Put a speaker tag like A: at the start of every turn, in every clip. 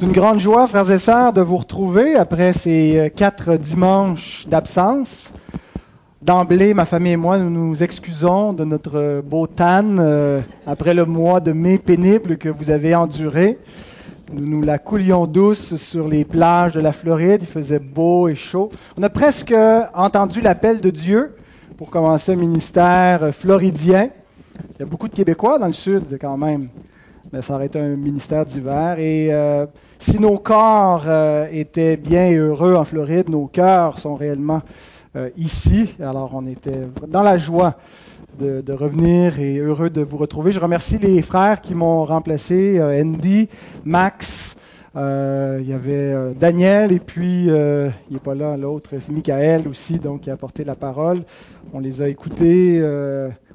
A: C'est une grande joie, frères et sœurs, de vous retrouver après ces euh, quatre dimanches d'absence. D'emblée, ma famille et moi, nous nous excusons de notre beau tan euh, après le mois de mai pénible que vous avez enduré. Nous nous la coulions douce sur les plages de la Floride. Il faisait beau et chaud. On a presque entendu l'appel de Dieu pour commencer un ministère floridien. Il y a beaucoup de Québécois dans le sud quand même mais ça aurait été un ministère d'hiver. Et euh, si nos corps euh, étaient bien heureux en Floride, nos cœurs sont réellement euh, ici. Alors on était dans la joie de, de, revenir et heureux de vous retrouver. Je remercie les frères qui m'ont remplacé, Andy, Max. il y avait Daniel et puis il n'est pas là l'autre, c'est Michael aussi, donc qui a apporté la parole. On les a écoutés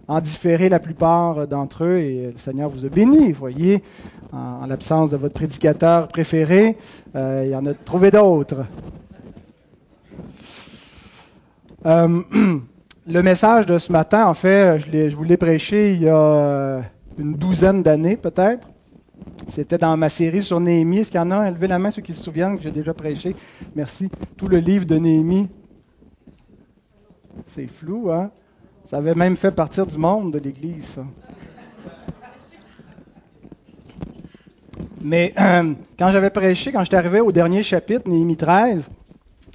A: en différé la plupart d'entre eux et le Seigneur vous a béni, voyez, en, l'absence de votre prédicateur préféré, euh, il y en a trouvé d'autres. Euh, le message de ce matin, en fait, je, je vous l'ai prêché il y a une douzaine d'années peut-être. C'était dans ma série sur Néhémie. Est-ce qu'il y en a? Levez la main ceux qui se souviennent que j'ai déjà prêché. Merci. Tout le livre de Néhémie. C'est flou, hein? Ça avait même fait partir du monde de l'Église, Mais euh, quand j'avais prêché, quand j'étais arrivé au dernier chapitre, Néhémie 13,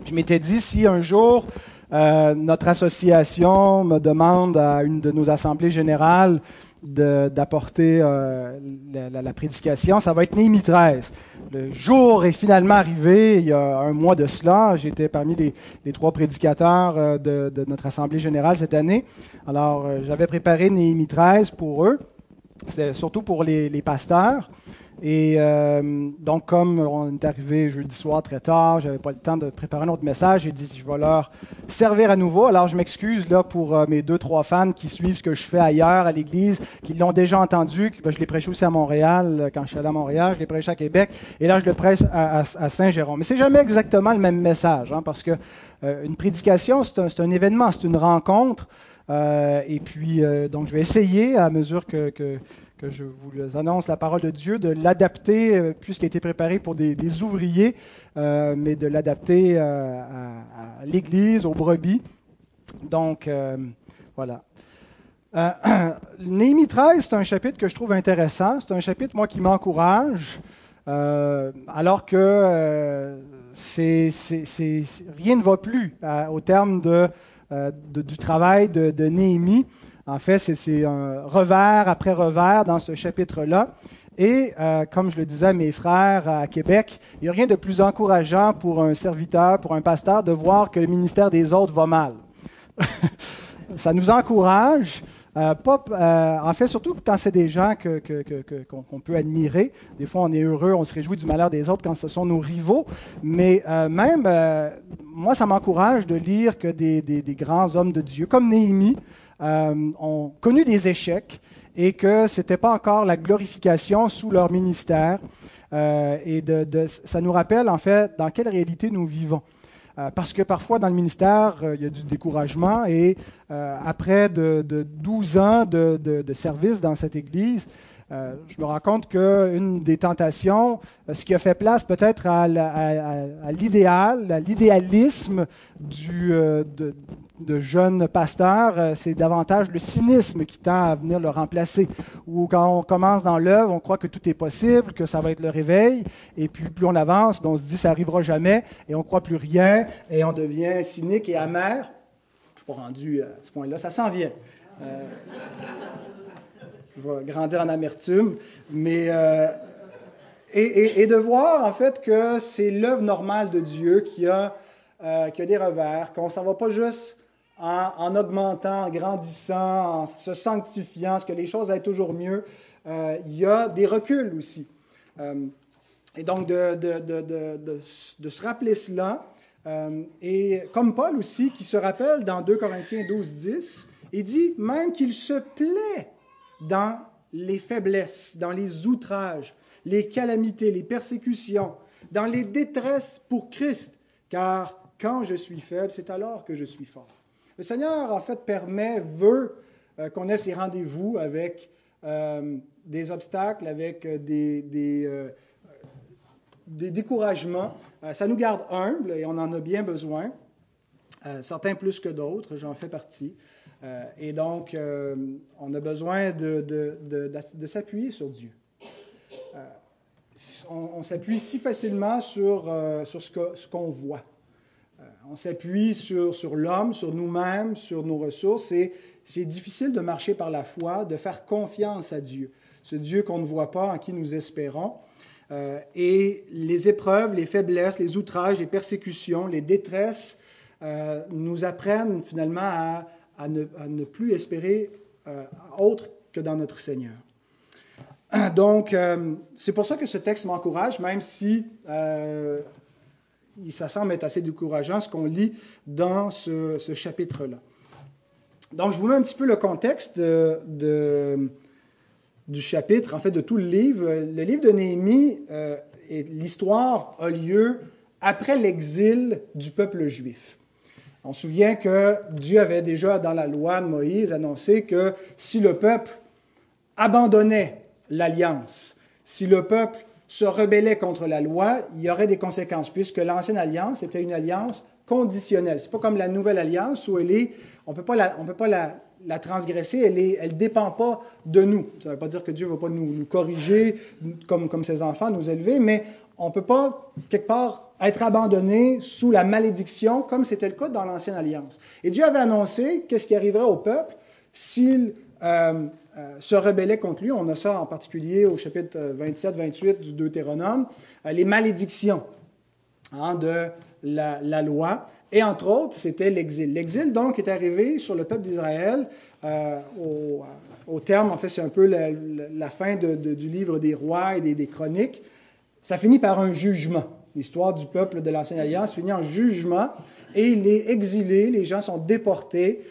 A: je m'étais dit, si un jour euh, notre association me demande à une de nos assemblées générales d'apporter euh, la, prédication, ça va être Néhémie 13. Le jour est finalement arrivé, il y a un mois de cela. J'étais parmi les, trois prédicateurs euh, de, notre Assemblée générale cette année. Alors, euh, j'avais préparé Néhémie 13 pour eux, surtout pour les pasteurs. Et euh, donc, comme on est arrivé jeudi soir très tard, j'avais pas le temps de préparer un autre message. J'ai dit, je vais leur servir à nouveau. Alors, je m'excuse là pour euh, mes deux, trois fans qui suivent ce que je fais ailleurs à l'église, qui l'ont déjà entendu. Ben, je l'ai prêché aussi à Montréal euh, quand je suis allé à Montréal. Je l'ai prêché à Québec. Et là, je le prêche à, Saint-Jérôme. Mais c'est jamais exactement le même message, hein, parce que une prédication, c'est un, événement, c'est une rencontre. et puis, donc, je vais essayer à mesure que que je vous annonce la parole de Dieu, de l'adapter, euh, puisqu'il a été préparé pour des, ouvriers, euh, mais de l'adapter euh, à, l'Église, aux brebis. Donc, voilà. Néhémie 13, c'est un chapitre que je trouve intéressant. C'est un chapitre, moi, qui m'encourage, alors que rien ne va plus au terme du travail de Néhémie. En fait, c'est un revers après revers dans ce chapitre-là. Et euh, comme je le disais à mes frères à Québec, il n'y a rien de plus encourageant pour un serviteur, pour un pasteur, de voir que le ministère des autres va mal. Ça nous encourage. Euh, euh, en fait, surtout quand c'est des gens qu'on peut admirer. Des fois, on est heureux, on se réjouit du malheur des autres quand ce sont nos rivaux. Mais même, moi, ça m'encourage de lire que des, des, grands hommes de Dieu, comme Néhémie, euh, ont connu des échecs et que ce n'était pas encore la glorification sous leur ministère. Euh, et de, ça nous rappelle en fait dans quelle réalité nous vivons. Euh, parce que parfois dans le ministère, il y a du découragement et après de, 12 ans de, de, service dans cette Église, euh, je me rends compte qu'une des tentations, euh, ce qui a fait place peut-être à, l'idéal, à l'idéalisme euh, de, jeunes pasteurs, c'est davantage le cynisme qui tend à venir le remplacer. Ou quand on commence dans l'œuvre, on croit que tout est possible, que ça va être le réveil, et puis plus on avance, on se dit ça arrivera jamais, et on croit plus rien, et on devient cynique et amer. Je ne suis pas rendu à ce point-là, ça s'en vient je vais grandir en amertume, mais euh, et, de voir en fait que c'est l'œuvre normale de Dieu qui a, euh, qui a des revers, qu'on ne s'en va pas juste en, augmentant, en grandissant, en se sanctifiant, ce que les choses aillent toujours mieux. Euh, il y a des reculs aussi. et donc de, de, de, de, se rappeler cela, et comme Paul aussi, qui se rappelle dans 2 Corinthiens 12, 10, il dit même qu'il se plaît dans les faiblesses, dans les outrages, les calamités, les persécutions, dans les détresses pour Christ, car quand je suis faible, c'est alors que je suis fort. Le Seigneur, en fait, permet, veut euh, qu'on ait ces rendez-vous avec euh, des obstacles, avec euh, des, des découragements. ça nous garde humbles et on en a bien besoin. certains plus que d'autres, j'en fais partie. Et donc, on a besoin de, de s'appuyer sur Dieu on, s'appuie si facilement sur, euh, sur ce qu'on voit. Euh, on s'appuie sur, sur l'homme, sur nous-mêmes, sur nos ressources, et c'est difficile de marcher par la foi, de faire confiance à Dieu, ce Dieu qu'on ne voit pas, en qui nous espérons. Euh, et les épreuves, les faiblesses, les outrages, les persécutions, les détresses nous apprennent finalement à, à, ne, plus espérer autre que dans notre Seigneur. Donc, euh, c'est pour ça que ce texte m'encourage, même si euh, ça semble être assez décourageant ce qu'on lit dans ce, chapitre-là. Donc, je vous mets un petit peu le contexte du chapitre, en fait, de tout le livre. Le livre de Néhémie, euh, l'histoire a lieu après l'exil du peuple juif. On se souvient que Dieu avait déjà, dans la loi de Moïse, annoncé que si le peuple abandonnait l'alliance. Si le peuple se rebellait contre la loi, il y aurait des conséquences, puisque l'ancienne alliance était une alliance conditionnelle. C'est pas comme la nouvelle alliance où elle est, on on peut pas la, transgresser, elle ne dépend pas de nous. Ça ne veut pas dire que Dieu ne va pas nous, nous, corriger comme, comme ses enfants, nous élever, mais on ne peut pas, quelque part, être abandonné sous la malédiction, comme c'était le cas dans l'Ancienne Alliance. Et Dieu avait annoncé qu'est-ce qui arriverait au peuple s'il euh, euh, se rebellait contre lui. On a ça en particulier au chapitre 27-28 du Deutéronome, euh, les malédictions hein, de la, loi. Et entre autres, c'était l'exil. L'exil, donc, est arrivé sur le peuple d'Israël au, terme, en fait, c'est un peu la, fin du livre des rois et des, chroniques. Ça finit par un jugement. L'histoire du peuple de l'Ancienne Alliance finit en jugement et il est exilé, les gens sont déportés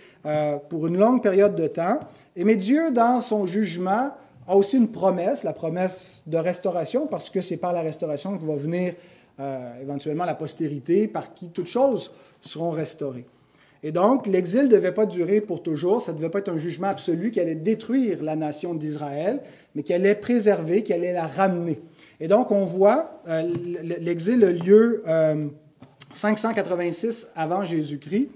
A: pour une longue période de temps. Et mais Dieu, dans son jugement, a aussi une promesse, la promesse de restauration, parce que c'est par la restauration que va venir euh, éventuellement la postérité, par qui toutes choses seront restaurées. Et donc, l'exil ne devait pas durer pour toujours, ça ne devait pas être un jugement absolu qui allait détruire la nation d'Israël, mais qui allait préserver, qui allait la ramener. Et donc, on voit, euh, l'exil a lieu 586 euh, avant Jésus-Christ.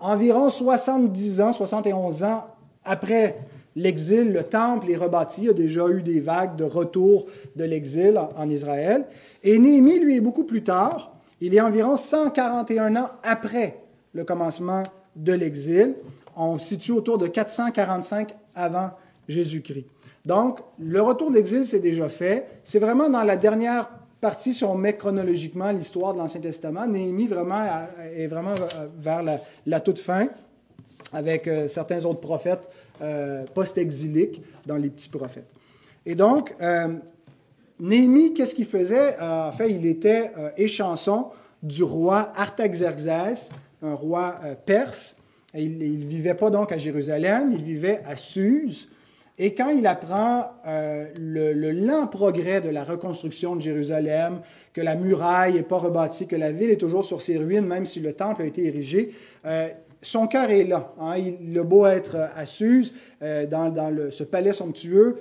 A: environ 70 ans, 71 ans après l'exil, le temple est rebâti. Il y a déjà eu des vagues de retour de l'exil en, Israël. Et Néhémie, lui, est beaucoup plus tard. Il est environ 141 ans après le commencement de l'exil. On situe autour de 445 avant Jésus-Christ. Donc, le retour de l'exil, c'est déjà fait. C'est vraiment dans la dernière partie, si on met chronologiquement l'histoire de l'Ancien Testament. Néhémie vraiment, est vraiment vers la toute fin avec euh, certains autres prophètes euh, post-exiliques dans les petits prophètes. Et donc, euh, Néhémie, qu'est-ce qu'il faisait? en fait, il était échanson du roi Artaxerxès, un roi perse. il ne vivait pas donc à Jérusalem, il vivait à Suse. Et quand il apprend le, le, lent progrès de la reconstruction de Jérusalem, que la muraille n'est pas rebâtie, que la ville est toujours sur ses ruines, même si le temple a été érigé, son cœur est là. Hein. Il a beau être à Suse, euh, dans, ce palais somptueux,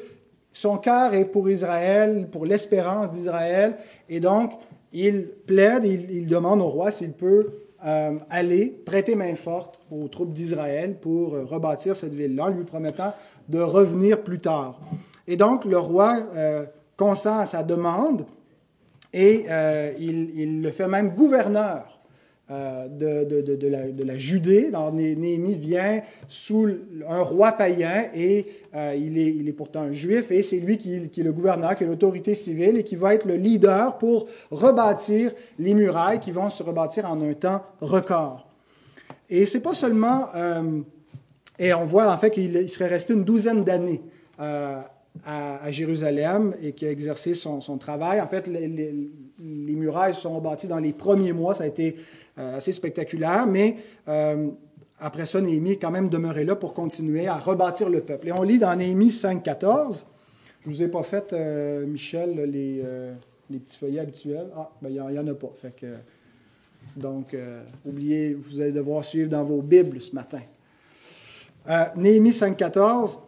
A: son cœur est pour Israël, pour l'espérance d'Israël, et donc il plaide, il, demande au roi s'il peut euh, aller prêter main forte aux troupes d'Israël pour euh, rebâtir cette ville-là, en lui promettant de revenir plus tard. Et donc le roi consent à sa demande et il, le fait même gouverneur euh, de, de, de, la, de, la, Judée. Dans Néhémie vient sous un roi païen et euh, il, est, il, est, pourtant un juif et c'est lui qui, qui, est le gouverneur, qui est l'autorité civile et qui va être le leader pour rebâtir les murailles qui vont se rebâtir en un temps record. Et c'est pas seulement, euh, et on voit en fait qu'il serait resté une douzaine d'années à, Jérusalem et qui a exercé son, son travail. En fait, les, les, les, murailles sont bâties dans les premiers mois. Ça a été assez spectaculaire, mais euh, après ça, Néhémie est quand même demeuré là pour continuer à rebâtir le peuple. Et on lit dans Néhémie 5.14, je ne vous ai pas fait, euh, Michel, les, petits feuillets habituels. Ah, ben, il n'y en, a pas. Donc, oubliez, vous allez devoir suivre dans vos Bibles ce matin. Néhémie 5.14,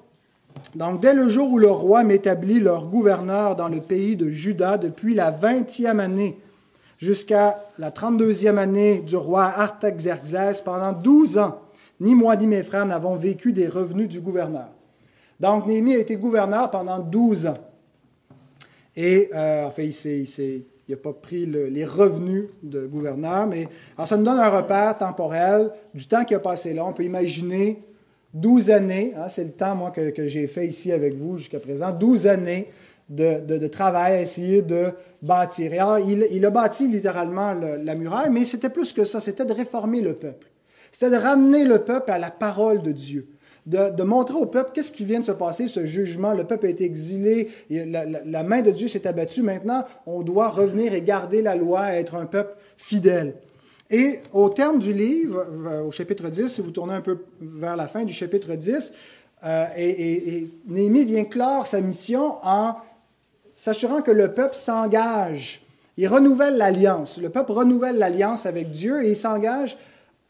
B: Donc, dès le jour où le roi m'établit leur gouverneur dans le pays de Juda, depuis la vingtième année jusqu'à la trente-deuxième année du roi Artaxerxès, pendant douze ans, ni moi ni mes frères n'avons vécu des revenus du gouverneur. Donc, Néhémie a été gouverneur pendant douze ans. Et, euh, enfin, il n'a pas pris les revenus de gouverneur, mais ça nous donne un repère temporel du temps qui a passé là. On peut imaginer 12 années, hein, c'est le temps, que, j'ai fait ici avec vous jusqu'à présent, 12 années de, travail à essayer de bâtir. il, a bâti littéralement la muraille, mais c'était plus que ça, c'était de réformer le peuple. C'était de ramener le peuple à la parole de Dieu. De, montrer au peuple qu'est-ce qui vient de se passer, ce jugement. Le peuple a été exilé, la, la main de Dieu s'est abattue. Maintenant, on doit revenir et garder la loi, être un peuple fidèle. Et au terme du livre, euh, au chapitre 10, si vous tournez un peu vers la fin du chapitre 10, euh, et, Néhémie vient clore sa mission en s'assurant que le peuple s'engage. Il renouvelle l'alliance. Le peuple renouvelle l'alliance avec Dieu et il s'engage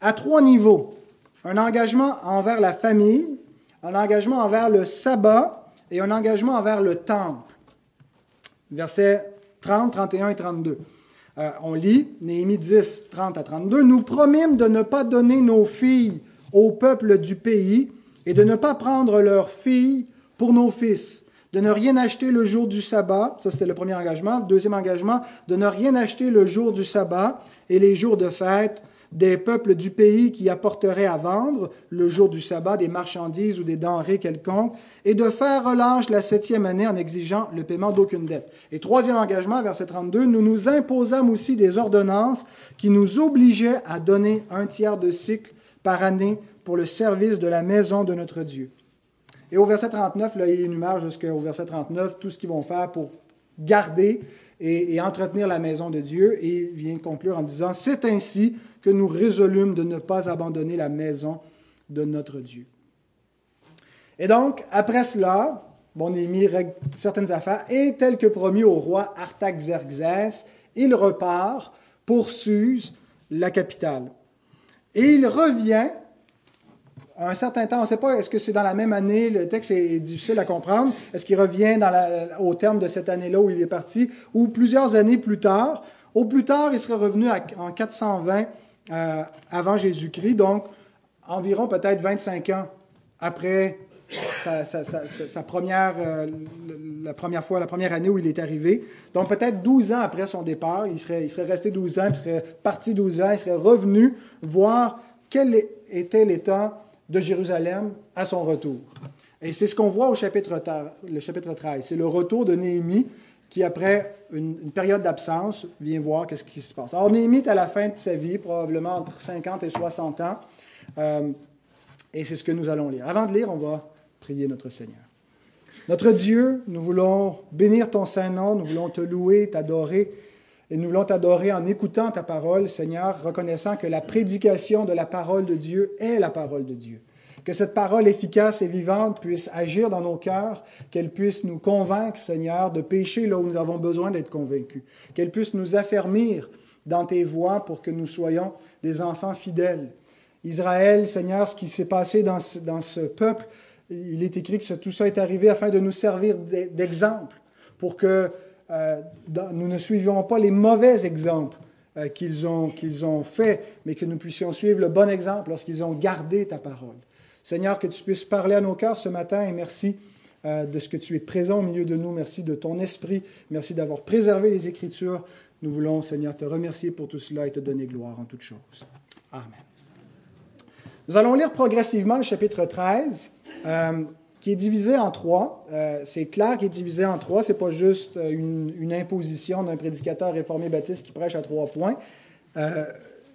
B: à trois niveaux. Un engagement envers la famille, un engagement envers le sabbat et un engagement envers le temple. Versets 30, 31 et 32. Euh, on lit Néhémie 10, 30 à 32, Nous promîmes de ne pas donner nos filles au peuple du pays et de ne pas prendre leurs filles pour nos fils, de ne rien acheter le jour du sabbat, ça c'était le premier engagement. Deuxième engagement, de ne rien acheter le jour du sabbat et les jours de fête des peuples du pays qui apporteraient à vendre le jour du sabbat des marchandises ou des denrées quelconques, et de faire relâche la septième année en exigeant le paiement d'aucune dette. Et troisième engagement, verset 32, nous nous imposâmes aussi des ordonnances qui nous obligeaient à donner un tiers de cycle par année pour le service de la maison de notre Dieu. Et au verset 39, là, il énumère jusqu'au verset 39 tout ce qu'ils vont faire pour garder et, et, entretenir la maison de Dieu. Et il vient conclure en disant, c'est ainsi que nous résolûmes de ne pas abandonner la maison de notre Dieu. Et donc, après cela, bon, Néhémie règle certaines affaires, et tel que promis au roi Artaxerxès, il repart pour Suse, la capitale. Et il revient un certain temps, on ne sait pas, est-ce que c'est dans la même année, le texte est difficile à comprendre, est-ce qu'il revient au terme de cette année-là où il est parti, ou plusieurs années plus tard. Au plus tard, il serait revenu en 420 euh, avant Jésus-Christ, donc environ peut-être 25 ans après sa, première, euh, la première fois, la première année où il est arrivé. Donc peut-être 12 ans après son départ, il serait, il serait resté 12 ans, il serait parti 12 ans, il serait revenu voir quel était l'état de Jérusalem à son retour. Et c'est ce qu'on voit au chapitre, le chapitre 13. C'est le retour de Néhémie qui, après une, période d'absence, vient voir qu'est-ce qui se passe. Alors, Néhémie est à la fin de sa vie, probablement entre 50 et 60 ans, euh, et c'est ce que nous allons lire. Avant de lire, on va prier notre Seigneur. Notre Dieu, nous voulons bénir ton saint nom, nous voulons te louer, t'adorer, et nous voulons t'adorer en écoutant ta parole, Seigneur, reconnaissant que la prédication de la parole de Dieu est la parole de Dieu que cette parole efficace et vivante puisse agir dans nos cœurs, qu'elle puisse nous convaincre, Seigneur, de pécher là où nous avons besoin d'être convaincus, qu'elle puisse nous affermir dans tes voies pour que nous soyons des enfants fidèles. Israël, Seigneur, ce qui s'est passé dans ce, peuple, il est écrit que tout ça est arrivé afin de nous servir d'exemple, pour que euh, nous ne suivions pas les mauvais exemples euh, qu'ils ont, qu'ils ont faits, mais que nous puissions suivre le bon exemple lorsqu'ils ont gardé ta parole. Seigneur, que tu puisses parler à nos cœurs ce matin et merci euh, de ce que tu es présent au milieu de nous. Merci de ton esprit. Merci d'avoir préservé les Écritures. Nous voulons, Seigneur, te remercier pour tout cela et te donner gloire en toutes choses. Amen. Nous allons lire progressivement le chapitre 13, euh, qui est divisé en trois. Euh, c'est clair qu'il est divisé en trois. Ce n'est pas juste une, une imposition d'un prédicateur réformé baptiste qui prêche à trois points.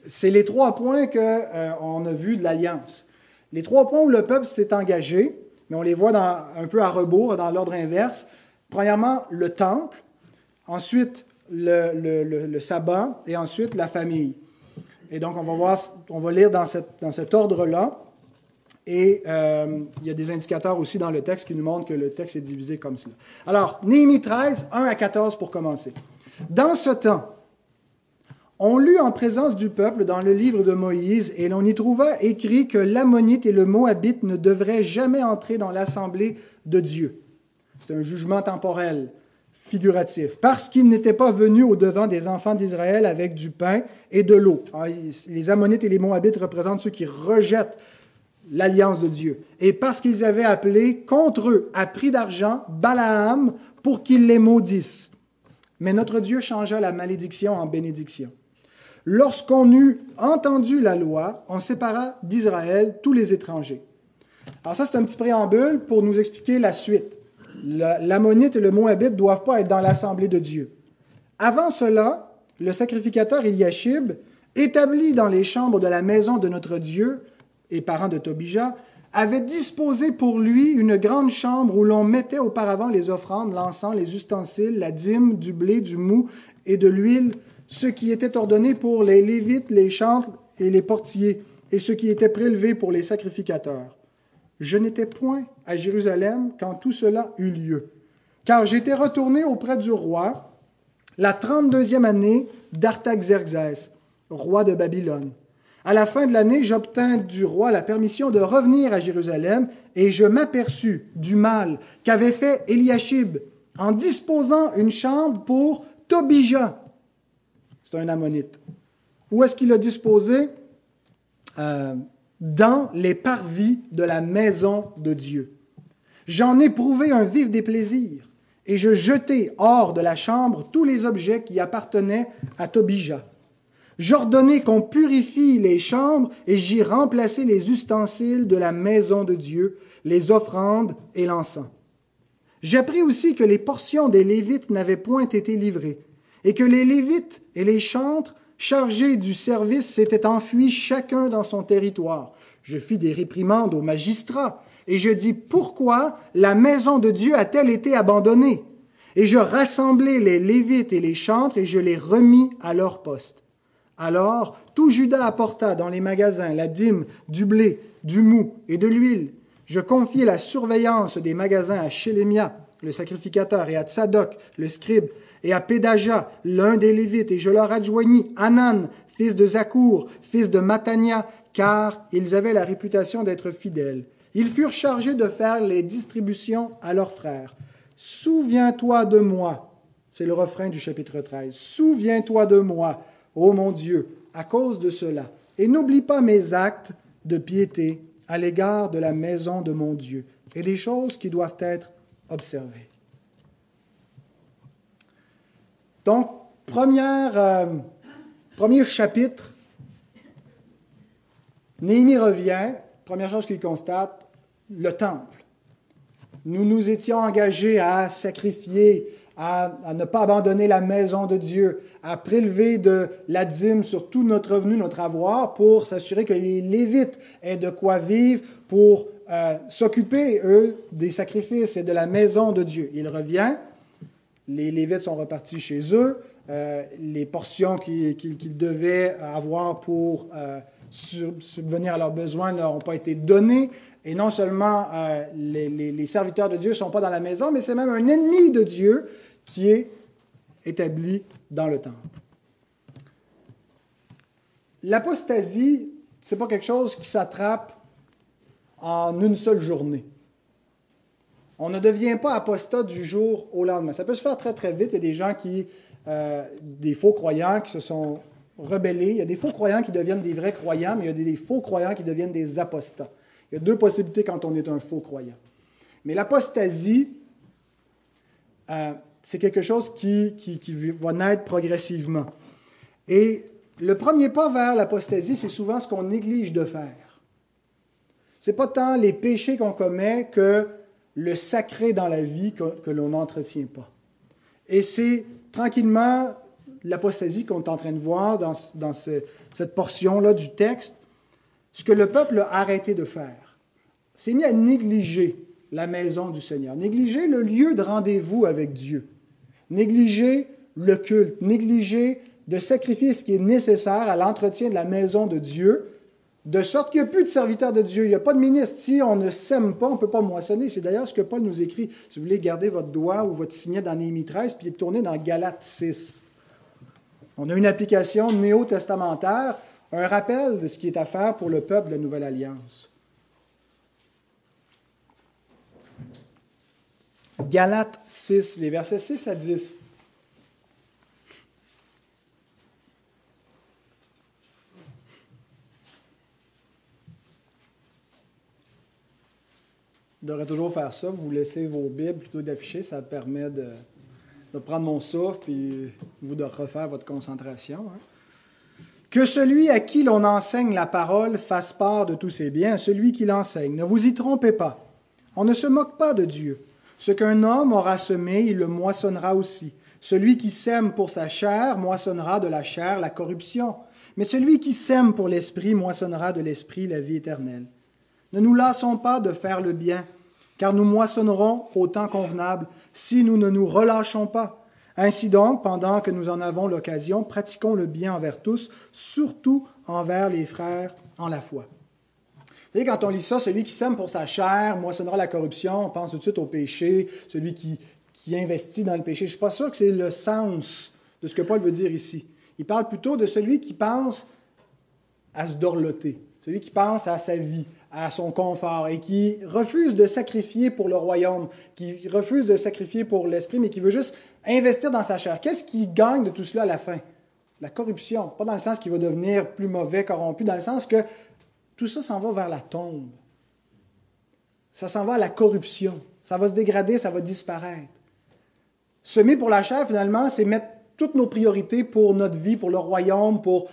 B: c'est les trois points qu'on a vus de l'Alliance. Les trois points où le peuple s'est engagé, mais on les voit un peu à rebours, dans l'ordre inverse. Premièrement, le temple, ensuite le, sabbat et ensuite la famille. Et donc, on va, voir, on va lire dans, cet ordre-là. Et euh, il y a des indicateurs aussi dans le texte qui nous montrent que le texte est divisé comme cela. Alors, Néhémie 13, 1 à 14 pour commencer. Dans ce temps, On lut en présence du peuple dans le livre de Moïse, et l'on y trouva écrit que l'ammonite et le moabite ne devraient jamais entrer dans l'assemblée de Dieu. C'est un jugement temporel, figuratif, parce qu'ils n'étaient pas venus au devant des enfants d'Israël avec du pain et de l'eau. Ah, les ammonites et les moabites représentent ceux qui rejettent l'alliance de Dieu. Et parce qu'ils avaient appelé contre eux, à prix d'argent, Balaam pour qu'il les maudisse. Mais notre Dieu changea la malédiction en bénédiction. Lorsqu'on eut entendu la loi, on sépara d'Israël tous les étrangers. Alors ça, c'est un petit préambule pour nous expliquer la suite. L'ammonite et le moabite ne doivent pas être dans l'assemblée de Dieu. Avant cela, le sacrificateur Eliashib établi dans les chambres de la maison de notre Dieu et parent de Tobija, avait disposé pour lui une grande chambre où l'on mettait auparavant les offrandes, l'encens, les ustensiles, la dîme, du blé, du mou et de l'huile, ce qui était ordonné pour les lévites, les chantres et les portiers, et ce qui était prélevé pour les sacrificateurs. Je n'étais point à Jérusalem quand tout cela eut lieu, car j'étais retourné auprès du roi la trente-deuxième année d'Artaxerxès, roi de Babylone. À la fin de l'année, j'obtins du roi la permission de revenir à Jérusalem et je m'aperçus du mal qu'avait fait Eliashib en disposant une chambre pour Tobija. C'est un ammonite. Où est-ce qu'il a disposé? Euh, Dans les parvis de la maison de Dieu. J'en ai prouvé un vif déplaisir et je jetai hors de la chambre tous les objets qui appartenaient à Tobija J'ordonnai qu'on purifie les chambres et j'y remplaçai les ustensiles de la maison de Dieu, les offrandes et l'encens. J'appris aussi que les portions des Lévites n'avaient point été livrées, et que les Lévites et les chantres chargés du service s'étaient enfuis chacun dans son territoire. Je fis des réprimandes aux magistrats, et je dis pourquoi la maison de Dieu a-t-elle été abandonnée? Et je rassemblai les Lévites et les chantres, et je les remis à leur poste. Alors tout Judas apporta dans les magasins la dîme, du blé, du mou et de l'huile. Je confiai la surveillance des magasins à Shélémia, le sacrificateur, et à Tsadok, le scribe, et à Pédaja, l'un des Lévites, et je leur adjoignis Anan, fils de Zakour, fils de Matania, car ils avaient la réputation d'être fidèles. Ils furent chargés de faire les distributions à leurs frères. Souviens-toi de moi. C'est le refrain du chapitre 13. Souviens-toi de moi ô mon Dieu, à cause de cela, et n'oublie pas mes actes de piété à l'égard de la maison de mon Dieu, et des choses qui doivent être observées. Donc, première, euh, premier chapitre, Néhémie revient, première chose qu'il constate, le temple. Nous nous étions engagés à sacrifier à, ne pas abandonner la maison de Dieu, à prélever de la dîme sur tout notre revenu, notre avoir, pour s'assurer que les Lévites aient de quoi vivre, pour euh, s'occuper, eux, des sacrifices et de la maison de Dieu. Il revient, les Lévites sont repartis chez eux, euh, les portions qu'ils devaient avoir pour euh, subvenir à leurs besoins ne leur ont pas été données. Et non seulement les, les, serviteurs de Dieu ne sont pas dans la maison, mais c'est même un ennemi de Dieu qui est établi dans le temple. L'apostasie, ce n'est pas quelque chose qui s'attrape en une seule journée. On ne devient pas apostat du jour au lendemain. Ça peut se faire très très vite. Il y a des gens qui, euh, des faux croyants qui se sont rebellés. Il y a des faux croyants qui deviennent des vrais croyants, mais il y a des faux croyants qui deviennent des apostats. Il y a deux possibilités quand on est un faux croyant. Mais l'apostasie, euh, c'est quelque chose qui, va naître progressivement. Et le premier pas vers l'apostasie, c'est souvent ce qu'on néglige de faire. C'est pas tant les péchés qu'on commet que le sacré dans la vie que, l'on n'entretient pas. Et c'est tranquillement l'apostasie qu'on est en train de voir dans, dans cette portion-là du texte, ce que le peuple a arrêté de faire. C'est mis à négliger la maison du Seigneur, négliger le lieu de rendez-vous avec Dieu négliger le culte, négliger de sacrifier ce qui est nécessaire à l'entretien de la maison de Dieu, de sorte qu'il n'y a plus de serviteurs de Dieu, il n'y a pas de ministre. Si on ne sème pas, on ne peut pas moissonner. C'est d'ailleurs ce que Paul nous écrit. Si vous voulez garder votre doigt ou votre signet dans Néhémie 13, puis tourner dans Galates 6. On a une application néo-testamentaire, un rappel de ce qui est à faire pour le peuple de la Nouvelle Alliance. Galates 6, les versets 6 à 10. Vous devrez toujours faire ça. Vous laissez vos Bibles plutôt d'afficher. Ça permet de, prendre mon souffle et vous de refaire votre concentration. Hein. Que celui à qui l'on enseigne la parole fasse part de tous ses biens, celui qui l'enseigne. Ne vous y trompez pas. On ne se moque pas de Dieu. Ce qu'un homme aura semé, il le moissonnera aussi. Celui qui sème pour sa chair moissonnera de la chair la corruption. Mais celui qui sème pour l'esprit moissonnera de l'esprit la vie éternelle. Ne nous lassons pas de faire le bien, car nous moissonnerons au temps convenable si nous ne nous relâchons pas. Ainsi donc, pendant que nous en avons l'occasion, pratiquons le bien envers tous, surtout envers les frères en la foi. Quand on lit ça, celui qui sème pour sa chair moissonnera la corruption, on pense tout de suite au péché, celui qui, qui investit dans le péché. Je ne suis pas sûr que c'est le sens de ce que Paul veut dire ici. Il parle plutôt de celui qui pense à se dorloter, celui qui pense à sa vie, à son confort et qui refuse de sacrifier pour le royaume, qui refuse de sacrifier pour l'esprit, mais qui veut juste investir dans sa chair. Qu'est-ce qui gagne de tout cela à la fin? La corruption. Pas dans le sens qu'il va devenir plus mauvais, corrompu, dans le sens que tout ça s'en va vers la tombe. Ça s'en va à la corruption. Ça va se dégrader, ça va disparaître. Semer pour la chair, finalement, c'est mettre toutes nos priorités pour notre vie, pour le royaume, pour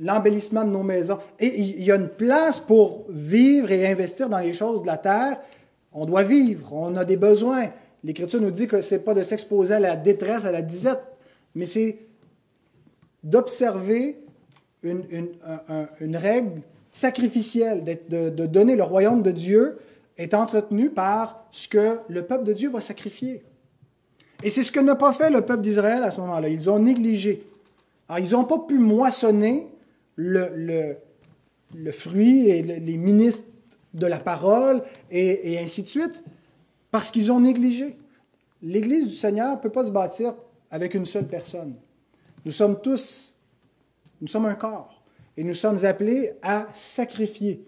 B: l'embellissement de nos maisons. Et il y a une place pour vivre et investir dans les choses de la terre. On doit vivre, on a des besoins. L'Écriture nous dit que ce n'est pas de s'exposer à la détresse, à la disette, mais c'est d'observer une, une, règle sacrificielle, de, de donner le royaume de Dieu est entretenu par ce que le peuple de Dieu va sacrifier. Et c'est ce que n'a pas fait le peuple d'Israël à ce moment-là. Ils ont négligé. Alors, ils n'ont pas pu moissonner le, le, fruit et les ministres de la parole et, ainsi de suite, parce qu'ils ont négligé. L'Église du Seigneur ne peut pas se bâtir avec une seule personne. Nous sommes tous, nous sommes un corps, et nous sommes appelés à sacrifier.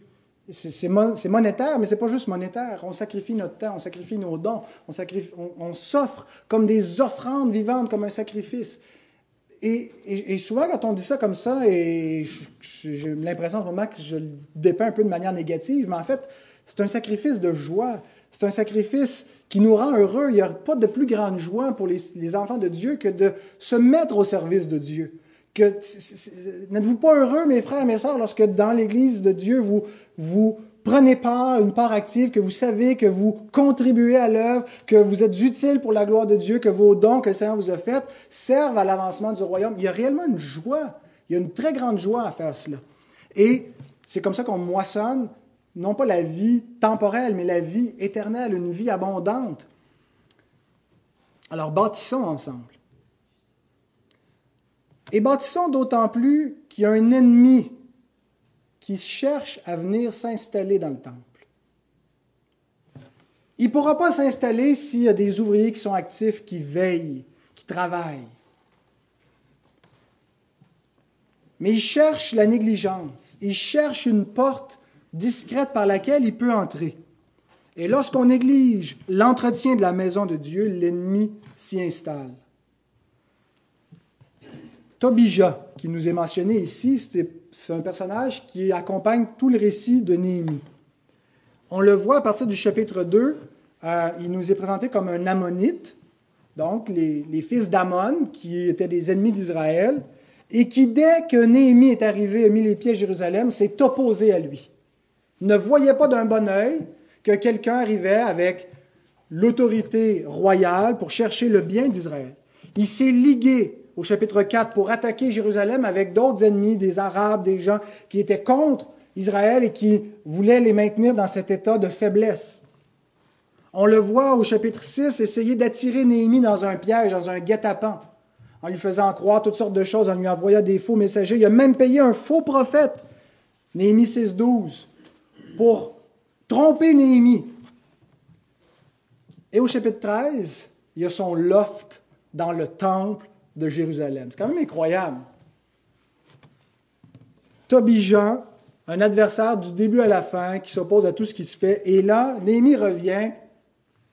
B: C'est monétaire, mais ce n'est pas juste monétaire. On sacrifie notre temps, on sacrifie nos dons, on, s'offre comme des offrandes vivantes, comme un sacrifice. Et, souvent, quand on dit ça comme ça, et j'ai l'impression en ce moment que je le dépeins un peu de manière négative, mais en fait, c'est un sacrifice de joie. C'est un sacrifice qui nous rend heureux. Il n'y a pas de plus grande joie pour les, enfants de Dieu que de se mettre au service de Dieu. N'êtes-vous pas heureux, mes frères et mes sœurs, lorsque dans l'Église de Dieu, vous, vous Prenez part, une part active, que vous savez que vous contribuez à l'œuvre, que vous êtes utile pour la gloire de Dieu, que vos dons que le Seigneur vous a faits servent à l'avancement du royaume? Il y a réellement une joie. Il y a une très grande joie à faire cela. Et c'est comme ça qu'on moissonne, non pas la vie temporelle, mais la vie éternelle, une vie abondante. Alors bâtissons ensemble. Et bâtissons d'autant plus qu'il y a un ennemi qui cherche à venir s'installer dans le temple. Il ne pourra pas s'installer s'il y a des ouvriers qui sont actifs, qui veillent, qui travaillent. Mais il cherche la négligence, il cherche une porte discrète par laquelle il peut entrer. Et lorsqu'on néglige l'entretien de la maison de Dieu, l'ennemi s'y installe. Tobija, qui nous est mentionné ici, c'est un personnage qui accompagne tout le récit de Néhémie. On le voit à partir du chapitre 2, euh, il nous est présenté comme un ammonite, donc les, fils d'Ammon, qui étaient des ennemis d'Israël, et qui, dès que Néhémie est arrivé et a mis les pieds à Jérusalem, s'est opposé à lui. Ne voyait pas d'un bon œil que quelqu'un arrivait avec l'autorité royale pour chercher le bien d'Israël. Il s'est ligué au chapitre 4 pour attaquer Jérusalem avec d'autres ennemis, des Arabes, des gens qui étaient contre Israël et qui voulaient les maintenir dans cet état de faiblesse. On le voit au chapitre 6 essayer d'attirer Néhémie dans un piège, dans un guet-apens, en lui faisant croire toutes sortes de choses, en lui envoyant des faux messagers. Il a même payé un faux prophète, Néhémie 6.12, pour tromper Néhémie. Et au chapitre 13, il y a son loft dans le temple de Jérusalem. C'est quand même incroyable. Tobijah, un adversaire du début à la fin qui s'oppose à tout ce qui se fait. Et là, Néhémie revient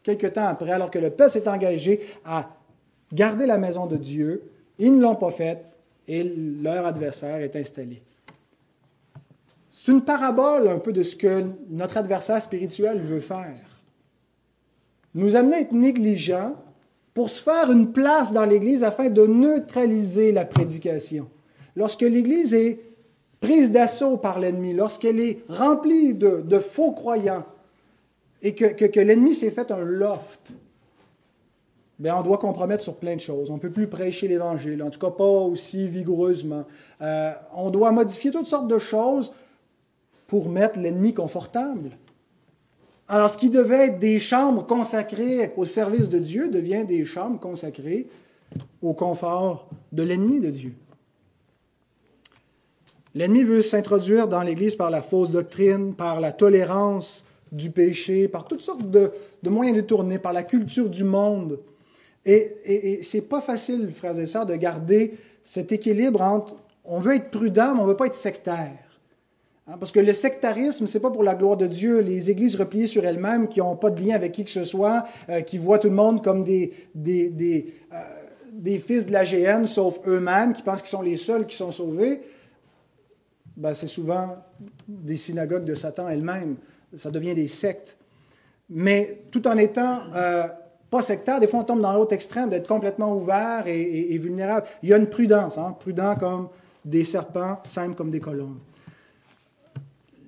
B: quelque temps après, alors que le peuple s'est engagé à garder la maison de Dieu. Ils ne l'ont pas fait et leur adversaire est installé. C'est une parabole un peu de ce que notre adversaire spirituel veut faire. Nous amener à être négligents pour se faire une place dans l'Église afin de neutraliser la prédication. Lorsque l'Église est prise d'assaut par l'ennemi, lorsqu'elle est remplie de, faux croyants et que, l'ennemi s'est fait un loft, bien, on doit compromettre sur plein de choses. On ne peut plus prêcher l'Évangile, en tout cas pas aussi vigoureusement. Euh, on doit modifier toutes sortes de choses pour mettre l'ennemi confortable. Alors, ce qui devait être des chambres consacrées au service de Dieu devient des chambres consacrées au confort de l'ennemi de Dieu. L'ennemi veut s'introduire dans l'Église par la fausse doctrine, par la tolérance du péché, par toutes sortes de, moyens détournés, par la culture du monde. Et, et, ce n'est pas facile, frères et sœurs, de garder cet équilibre entre on veut être prudent, mais on ne veut pas être sectaire. Hein, parce que le sectarisme, c'est pas pour la gloire de Dieu. Les églises repliées sur elles-mêmes, qui n'ont pas de lien avec qui que ce soit, euh, qui voient tout le monde comme des, euh, fils de la GN, sauf eux-mêmes, qui pensent qu'ils sont les seuls qui sont sauvés, ben, c'est souvent des synagogues de Satan elles-mêmes. Ça devient des sectes. Mais tout en étant euh, pas sectaire, des fois on tombe dans l'autre extrême, d'être complètement ouvert et, vulnérable. Il y a une prudence, hein, prudent comme des serpents, simple comme des colombes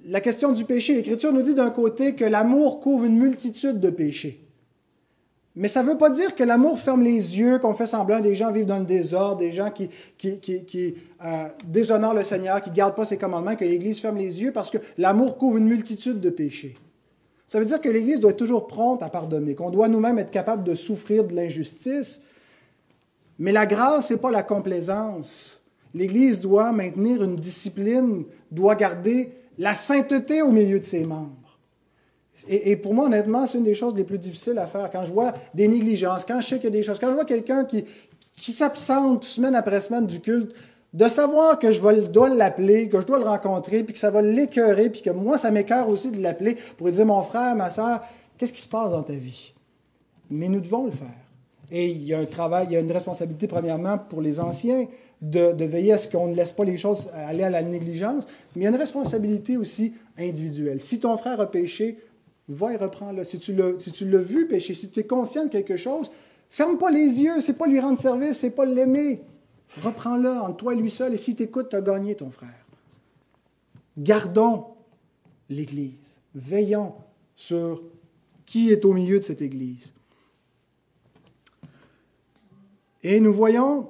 B: la question du péché, l'Écriture nous dit d'un côté que l'amour couvre une multitude de péchés. Mais ça ne veut pas dire que l'amour ferme les yeux, qu'on fait semblant des gens vivent dans le désordre, des gens qui, euh, déshonorent le Seigneur, qui ne gardent pas ses commandements, que l'Église ferme les yeux parce que l'amour couvre une multitude de péchés. Ça veut dire que l'Église doit être toujours prompte à pardonner, qu'on doit nous-mêmes être capable de souffrir de l'injustice. Mais la grâce, ce n'est pas la complaisance. L'Église doit maintenir une discipline, doit garder la sainteté au milieu de ses membres. Et, pour moi, honnêtement, c'est une des choses les plus difficiles à faire. Quand je vois des négligences, quand je sais qu'il y a des choses, quand je vois quelqu'un qui, qui s'absente semaine après semaine du culte, de savoir que je dois l'appeler, que je dois le rencontrer, puis que ça va l'écœurer, puis que moi, ça m'écœure aussi de l'appeler pour lui dire, mon frère, ma soeur, qu'est-ce qui se passe dans ta vie? Mais nous devons le faire. Et il y a un travail, il y a une responsabilité, premièrement, pour les anciens, de, veiller à ce qu'on ne laisse pas les choses aller à la négligence, mais il y a une responsabilité aussi individuelle. Si ton frère a péché, va et reprends-le. Si tu l'as vu pécher, si tu es conscient de quelque chose, ferme pas les yeux, c'est pas lui rendre service, c'est pas l'aimer. Reprends-le entre toi et lui seul, et si tu écoutes, tu as gagné ton frère. Gardons l'Église. Veillons sur qui est au milieu de cette Église. Et nous voyons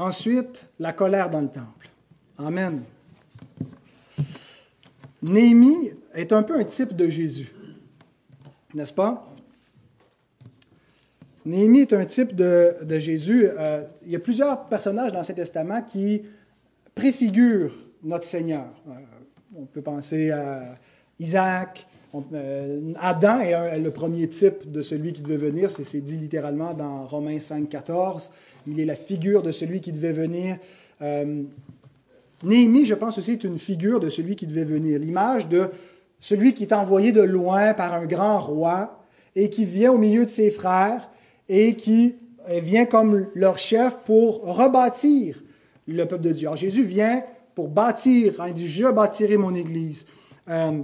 B: Ensuite, la colère dans le temple. Amen. Néhémie est un peu un type de Jésus, n'est-ce pas? Néhémie est un type de, Jésus. Euh, il y a plusieurs personnages dans cet Testament qui préfigurent notre Seigneur. Euh, on peut penser à Isaac, euh, Adam est le premier type de celui qui devait venir, c'est dit littéralement dans Romains 5, 14 il est la figure de celui qui devait venir. Euh, Néhémie, je pense aussi, est une figure de celui qui devait venir. L'image de celui qui est envoyé de loin par un grand roi et qui vient au milieu de ses frères et qui euh, vient comme leur chef pour rebâtir le peuple de Dieu. Alors Jésus vient pour bâtir, hein, il dit, je bâtirai mon Église. Euh,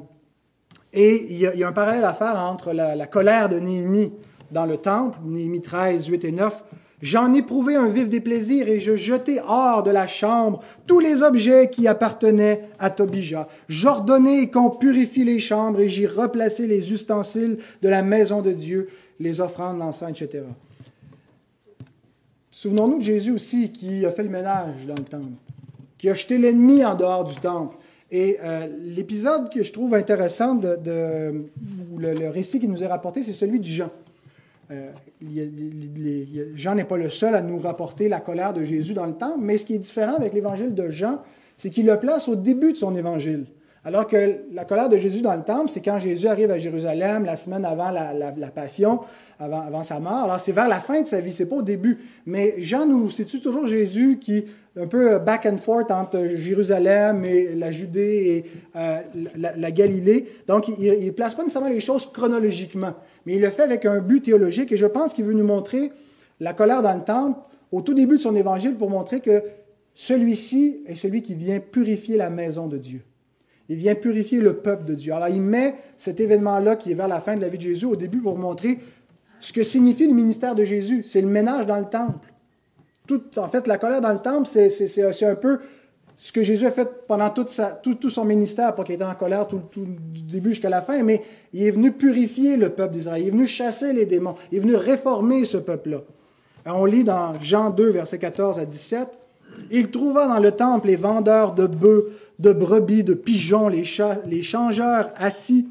B: et il y, a, un parallèle à faire entre la, la colère de Néhémie dans le temple, Néhémie 13, 8 et 9, J'en éprouvai un vif déplaisir et je jetai hors de la chambre tous les objets qui appartenaient à Tobija. J'ordonnai qu'on purifie les chambres et j'y replaçai les ustensiles de la maison de Dieu, les offrandes, l'encens, etc. Souvenons-nous de Jésus aussi qui a fait le ménage dans le temple, qui a jeté l'ennemi en dehors du temple. Et euh, l'épisode que je trouve intéressant, de, le, récit qui nous est rapporté, c'est celui de Jean. Euh, Jean n'est pas le seul à nous rapporter la colère de Jésus dans le temple, mais ce qui est différent avec l'évangile de Jean, c'est qu'il le place au début de son évangile. Alors que la colère de Jésus dans le temple, c'est quand Jésus arrive à Jérusalem la semaine avant la, passion, avant, avant, sa mort. Alors c'est vers la fin de sa vie, c'est pas au début. Mais Jean nous situe toujours Jésus qui un peu back and forth entre Jérusalem et la Judée et euh, la, Galilée. Donc il ne place pas nécessairement les choses chronologiquement, mais il le fait avec un but théologique. Et je pense qu'il veut nous montrer la colère dans le temple au tout début de son évangile pour montrer que celui-ci est celui qui vient purifier la maison de Dieu. Il vient purifier le peuple de Dieu. Alors il met cet événement-là qui est vers la fin de la vie de Jésus au début pour montrer ce que signifie le ministère de Jésus. C'est le ménage dans le temple. Tout, en fait, la colère dans le temple, c'est un peu ce que Jésus a fait pendant tout, son ministère, pas qu'il était en colère tout, du début jusqu'à la fin, mais il est venu purifier le peuple d'Israël. Il est venu chasser les démons. Il est venu réformer ce peuple-là. On lit dans Jean 2, versets 14 à 17. Il trouva dans le temple les vendeurs de bœufs, de brebis, de pigeons, les changeurs assis.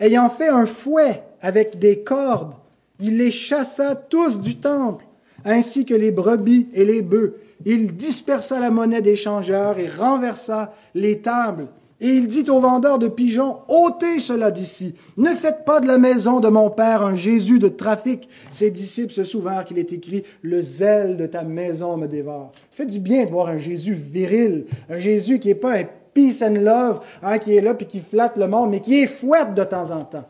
B: Ayant fait un fouet avec des cordes, il les chassa tous du temple, ainsi que les brebis et les bœufs. Il dispersa la monnaie des changeurs et renversa les tables. Et il dit aux vendeurs de pigeons, ôtez cela d'ici. Ne faites pas de la maison de mon Père un Jésus de trafic. Ses disciples se souvinrent qu'il est écrit, le zèle de ta maison me dévore. Fait du bien de voir un Jésus viril, un Jésus qui n'est pas un peace and love, hein, qui est là puis qui flatte le monde, mais qui est fouette de temps en temps.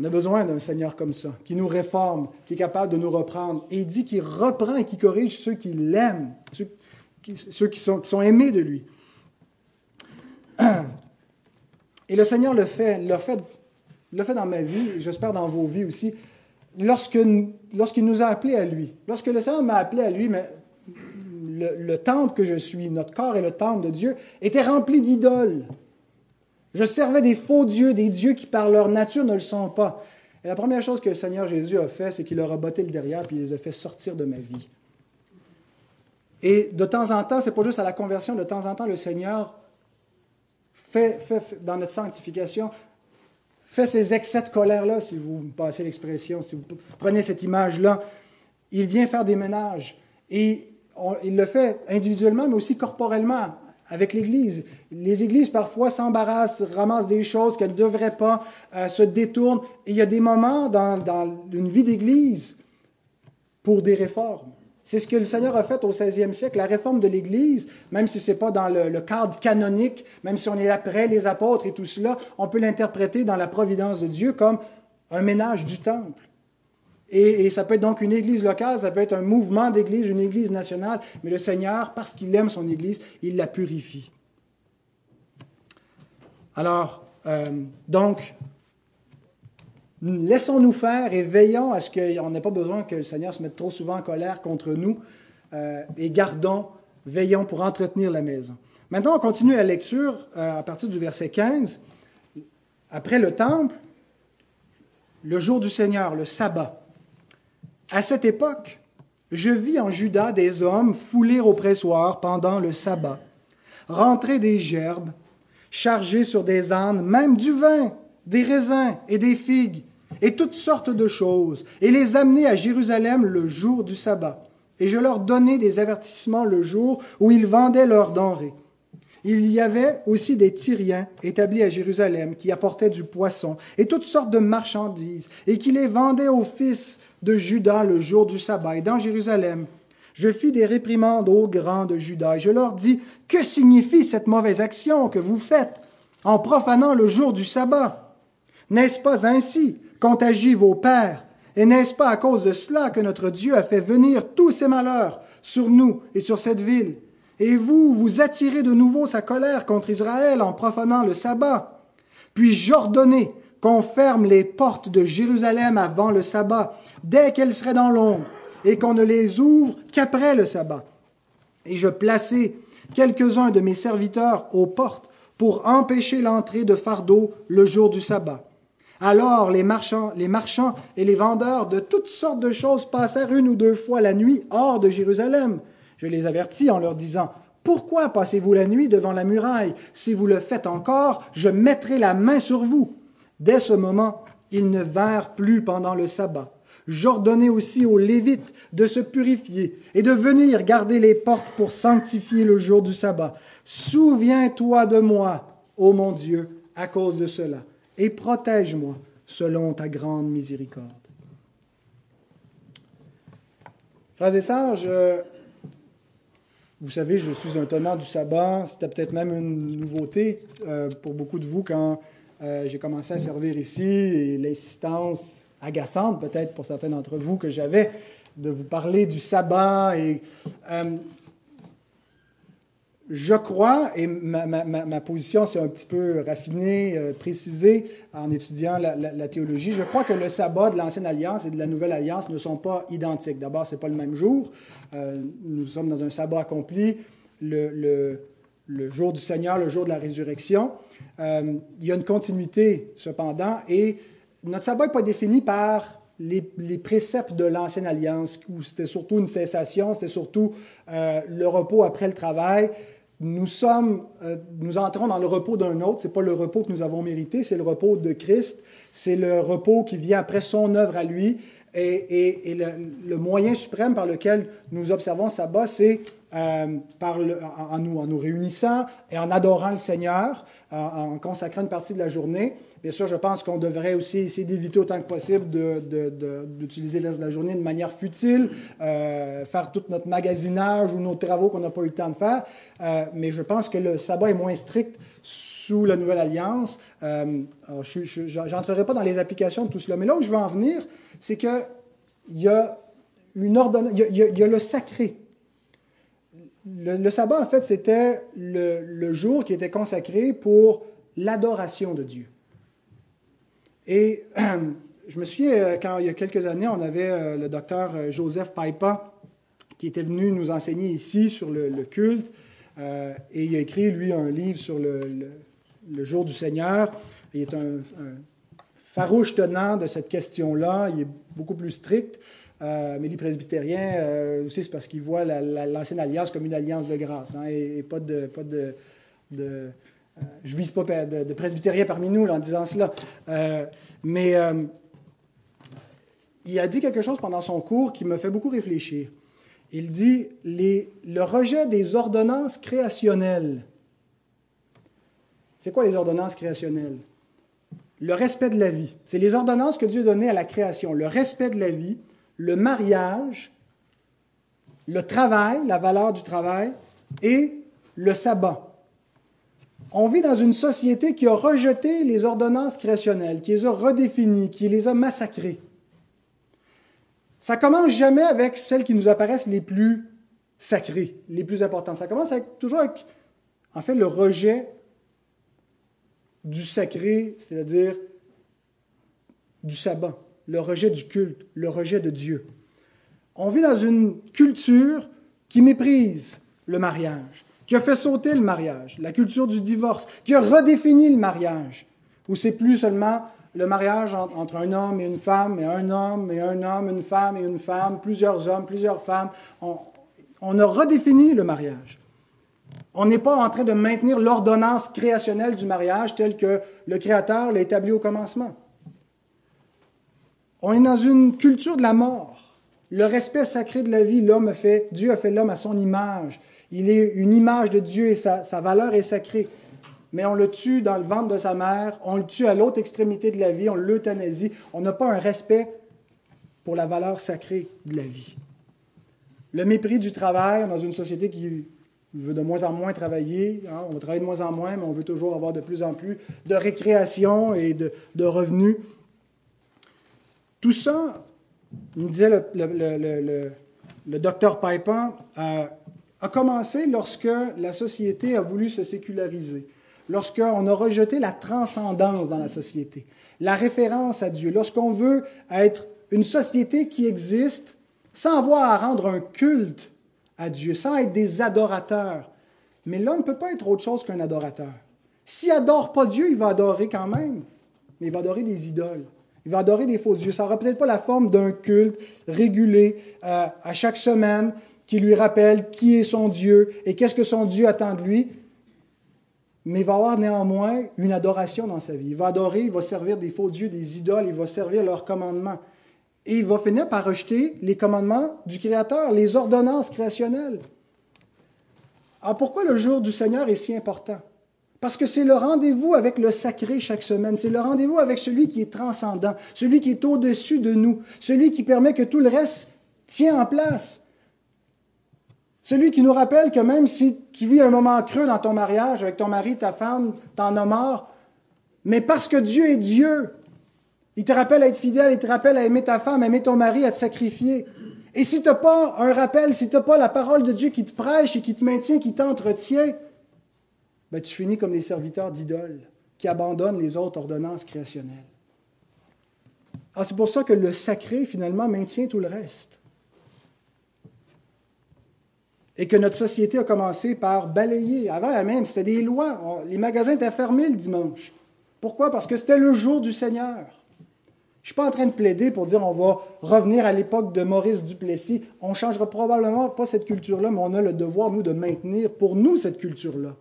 B: On a besoin d'un Seigneur comme ça, qui nous réforme, qui est capable de nous reprendre. Et il dit qu'il reprend et qu'il corrige ceux qui l'aiment, ceux, qui, sont, aimés de lui. Et le Seigneur le fait, le fait, le fait dans ma vie, et j'espère dans vos vies aussi, lorsqu'il nous a appelés à lui. Lorsque le Seigneur m'a appelé à lui, mais le, temple que je suis, notre corps et le temple de Dieu, était rempli d'idoles. Je servais des faux dieux, des dieux qui par leur nature ne le sont pas. Et la première chose que le Seigneur Jésus a fait, c'est qu'il leur a botté le derrière, puis il les a fait sortir de ma vie. Et de temps en temps, c'est pas juste à la conversion, de temps en temps, le Seigneur fait, dans notre sanctification, fait ces excès de colère-là, si vous me passez l'expression, si vous prenez cette image-là. Il vient faire des ménages. Et il le fait individuellement, mais aussi corporellement avec l'Église. Les Églises, parfois, s'embarrassent, ramassent des choses qu'elles ne devraient pas, euh, se détournent. Il y a des moments dans, dans une vie d'Église pour des réformes. C'est ce que le Seigneur a fait au 16e siècle. La réforme de l'Église, même si ce n'est pas dans le, cadre canonique, même si on est après les apôtres et tout cela, on peut l'interpréter dans la providence de Dieu comme un ménage du temple. Et, ça peut être donc une église locale, ça peut être un mouvement d'église, une église nationale, mais le Seigneur, parce qu'il aime son église, il la purifie. Alors, euh, donc, Laissons-nous faire et veillons à ce qu'on n'ait pas besoin que le Seigneur se mette trop souvent en colère contre nous euh, et gardons, veillons pour entretenir la maison. Maintenant, on continue la lecture euh, à partir du verset 15. Après le temple, le jour du Seigneur, le sabbat. À cette époque, je vis en Juda des hommes foulés au pressoir pendant le sabbat, rentrer des gerbes, chargés sur des ânes, même du vin, des raisins et des figues, et toutes sortes de choses, et les amener à Jérusalem le jour du sabbat. Et je leur donnais des avertissements le jour où ils vendaient leurs denrées. Il y avait aussi des Tyriens établis à Jérusalem qui apportaient du poisson et toutes sortes de marchandises et qui les vendaient aux fils de Judas le jour du sabbat. Et dans Jérusalem, je fis des réprimandes aux grands de Judas et je leur dis, que signifie cette mauvaise action que vous faites en profanant le jour du sabbat? N'est-ce pas ainsi qu'ont agi vos pères? Et n'est-ce pas à cause de cela que notre Dieu a fait venir tous ces malheurs sur nous et sur cette ville? Et vous, vous attirez de nouveau sa colère contre Israël en profanant le sabbat. Puis j'ordonnai qu'on ferme les portes de Jérusalem avant le sabbat, dès qu'elles seraient dans l'ombre, et qu'on ne les ouvre qu'après le sabbat. Et je plaçai quelques-uns de mes serviteurs aux portes pour empêcher l'entrée de fardeaux le jour du sabbat. Alors les marchands, les marchands et les vendeurs de toutes sortes de choses passèrent une ou deux fois la nuit hors de Jérusalem. Je les avertis en leur disant, Pourquoi passez-vous la nuit devant la muraille? Si vous le faites encore, je mettrai la main sur vous. Dès ce moment, ils ne vinrent plus pendant le sabbat. J'ordonnai aussi aux Lévites de se purifier et de venir garder les portes pour sanctifier le jour du sabbat. Souviens-toi de moi ô mon Dieu, à cause de cela, et protège-moi selon ta grande miséricorde. Vous savez, je suis un tenant du sabbat. C'était peut-être même une nouveauté euh, pour beaucoup de vous quand euh, j'ai commencé à servir ici et l'insistance agaçante peut-être pour certains d'entre vous que j'avais de vous parler du sabbat. Et euh, je crois, et ma, position s'est un petit peu raffinée, euh, précisée en étudiant la, théologie, je crois que le sabbat de l'Ancienne Alliance et de la Nouvelle Alliance ne sont pas identiques. D'abord, ce n'est pas le même jour. Euh, nous sommes dans un sabbat accompli, le, jour du Seigneur, le jour de la résurrection. il y a une continuité, cependant, et notre sabbat n'est pas défini par les, préceptes de l'ancienne alliance, où c'était surtout une cessation, c'était surtout euh, le repos après le travail. Euh, nous entrons dans le repos d'un autre. C'est pas le repos que nous avons mérité, c'est le repos de Christ. C'est le repos qui vient après son œuvre à lui. Et, le, moyen suprême par lequel nous observons sabbat, c'est euh, par en, nous, en nous réunissant et en adorant le Seigneur, en consacrant une partie de la journée. Bien sûr, je pense qu'on devrait aussi essayer d'éviter autant que possible d'utiliser de, la journée de manière futile, euh, faire tout notre magasinage ou nos travaux qu'on n'a pas eu le temps de faire. Euh, mais je pense que le sabbat est moins strict sous la Nouvelle Alliance. Euh, je n'entrerai pas dans les applications de tout cela. Mais là où je veux en venir, c'est qu'il y a le sacré. Le, sabbat, en fait, c'était le jour qui était consacré pour l'adoration de Dieu. Et je me souviens, euh, quand il y a quelques années, on avait euh, le docteur euh, Joseph Paipa qui était venu nous enseigner ici sur le, culte. et il a écrit, lui, un livre sur le, jour du Seigneur. Il est un, farouche tenant de cette question-là. Il est beaucoup plus strict. mais les presbytériens aussi, c'est parce qu'ils voient l'ancienne alliance comme une alliance de grâce hein, et, pas de, pas de euh, je ne vise pas de, de presbytérien parmi nous en disant cela. Euh, mais euh, il a dit quelque chose pendant son cours qui me fait beaucoup réfléchir. Il dit le rejet des ordonnances créationnelles. C'est quoi les ordonnances créationnelles? Le respect de la vie. C'est les ordonnances que Dieu a données à la création. Le respect de la vie, le mariage, le travail, la valeur du travail et le sabbat. On vit dans une société qui a rejeté les ordonnances créationnelles, qui les a redéfinies, qui les a massacrées. Ça commence jamais avec celles qui nous apparaissent les plus sacrées, les plus importantes. Ça commence toujours avec, en fait, le rejet du sacré, c'est-à-dire du sabbat, le rejet du culte, le rejet de Dieu. On vit dans une culture qui méprise le mariage, qui a fait sauter le mariage, la culture du divorce, qui a redéfini le mariage, où c'est plus seulement le mariage entre un homme et une femme, et un homme et un homme, une femme et une femme, plusieurs hommes, plusieurs femmes. On, a redéfini le mariage. On n'est pas en train de maintenir l'ordonnance créationnelle du mariage telle que le Créateur l'a établie au commencement. On est dans une culture de la mort. Le respect sacré de la vie, l'homme fait, Dieu a fait l'homme à son image. Il est une image de Dieu et sa, valeur est sacrée. Mais on le tue dans le ventre de sa mère, on le tue à l'autre extrémité de la vie, on l'euthanasie. On n'a pas un respect pour la valeur sacrée de la vie. Le mépris du travail dans une société qui veut de moins en moins travailler. Hein, on travaille de moins en moins, mais on veut toujours avoir de plus en plus de récréation et de, revenus. Tout ça, me disait le, docteur Piper, euh, a commencé lorsque la société a voulu se séculariser, lorsqu'on a rejeté la transcendance dans la société, la référence à Dieu, lorsqu'on veut être une société qui existe sans avoir à rendre un culte à Dieu, sans être des adorateurs. Mais l'homme ne peut pas être autre chose qu'un adorateur. S'il adore pas Dieu, il va adorer quand même, mais il va adorer des idoles. Il va adorer des faux dieux. Ça n'aura peut-être pas la forme d'un culte régulé euh, à chaque semaine, qui lui rappelle qui est son Dieu et qu'est-ce que son Dieu attend de lui. Mais il va avoir néanmoins une adoration dans sa vie. Il va adorer, il va servir des faux dieux, des idoles, il va servir leurs commandements. Et il va finir par rejeter les commandements du Créateur, les ordonnances créationnelles. Alors pourquoi le jour du Seigneur est si important? Parce que c'est le rendez-vous avec le sacré chaque semaine. C'est le rendez-vous avec celui qui est transcendant, celui qui est au-dessus de nous, celui qui permet que tout le reste tient en place. Celui qui nous rappelle que même si tu vis un moment creux dans ton mariage avec ton mari, ta femme, t'en as marre, mais parce que Dieu est Dieu, il te rappelle à être fidèle, il te rappelle à aimer ta femme, à aimer ton mari, à te sacrifier. Et si tu n'as pas un rappel, si tu n'as pas la parole de Dieu qui te prêche et qui te maintient, qui t'entretient, ben tu finis comme les serviteurs d'idoles qui abandonnent les autres ordonnances créationnelles. Alors c'est pour ça que le sacré, finalement, maintient tout le reste et que notre société a commencé par balayer. Avant même, c'était des lois. les magasins étaient fermés le dimanche. Pourquoi? Parce que c'était le jour du Seigneur. Je ne suis pas en train de plaider pour dire on va revenir à l'époque de Maurice Duplessis. On ne changera probablement pas cette culture-là, mais on a le devoir, nous, de maintenir pour nous cette culture-là.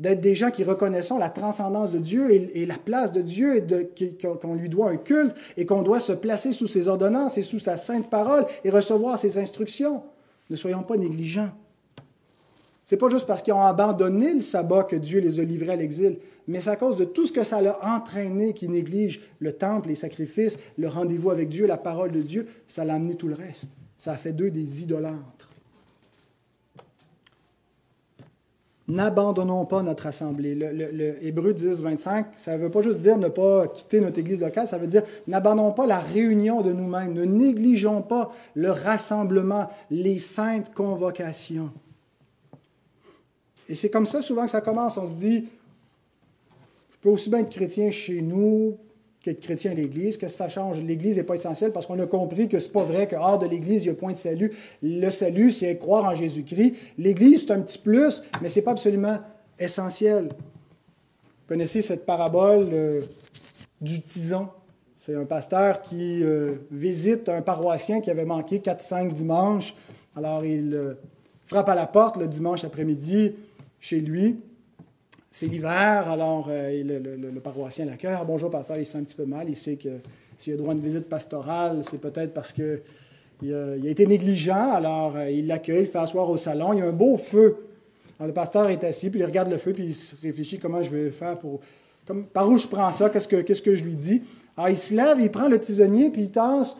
B: D'être des gens qui reconnaissons la transcendance de Dieu et, la place de Dieu et qu'on lui doit un culte et qu'on doit se placer sous ses ordonnances et sous sa sainte parole et recevoir ses instructions. Ne soyons pas négligents. C'est pas juste parce qu'ils ont abandonné le sabbat que Dieu les a livrés à l'exil, mais c'est à cause de tout ce que ça l'a entraîné qu'ils négligent le temple, les sacrifices, le rendez-vous avec Dieu, la parole de Dieu, ça l'a amené tout le reste. Ça a fait d'eux des idolâtres. N'abandonnons pas notre assemblée. Le, Hébreu 10, 25, ça ne veut pas juste dire ne pas quitter notre église locale, ça veut dire n'abandonnons pas la réunion de nous-mêmes, ne négligeons pas le rassemblement, les saintes convocations. Et c'est comme ça souvent que ça commence. On se dit, je peux aussi bien être chrétien chez nous, qu'être chrétien à l'Église, que ça change. L'Église n'est pas essentielle parce qu'on a compris que c'est pas vrai que hors de l'Église, il n'y a point de salut. Le salut, c'est croire en Jésus-Christ. L'Église, c'est un petit plus, mais ce n'est pas absolument essentiel. Vous connaissez cette parabole euh, du tison? C'est un pasteur qui euh, visite un paroissien qui avait manqué 4-5 dimanches. Alors, il euh, frappe à la porte le dimanche après-midi chez lui. C'est l'hiver, alors euh, le, paroissien l'accueille. Bonjour, pasteur, il se sent un petit peu mal. Il sait que s'il a droit à une visite pastorale, c'est peut-être parce qu'il a, il a été négligent. Alors, euh, il l'accueille, il fait asseoir au salon. Il y a un beau feu. Alors, le pasteur est assis, puis il regarde le feu, puis il se réfléchit comment je vais faire pour. Par où je prends ça Qu'est-ce que, qu'est-ce que je lui dis Alors, il se lève, il prend le tisonnier, puis il tasse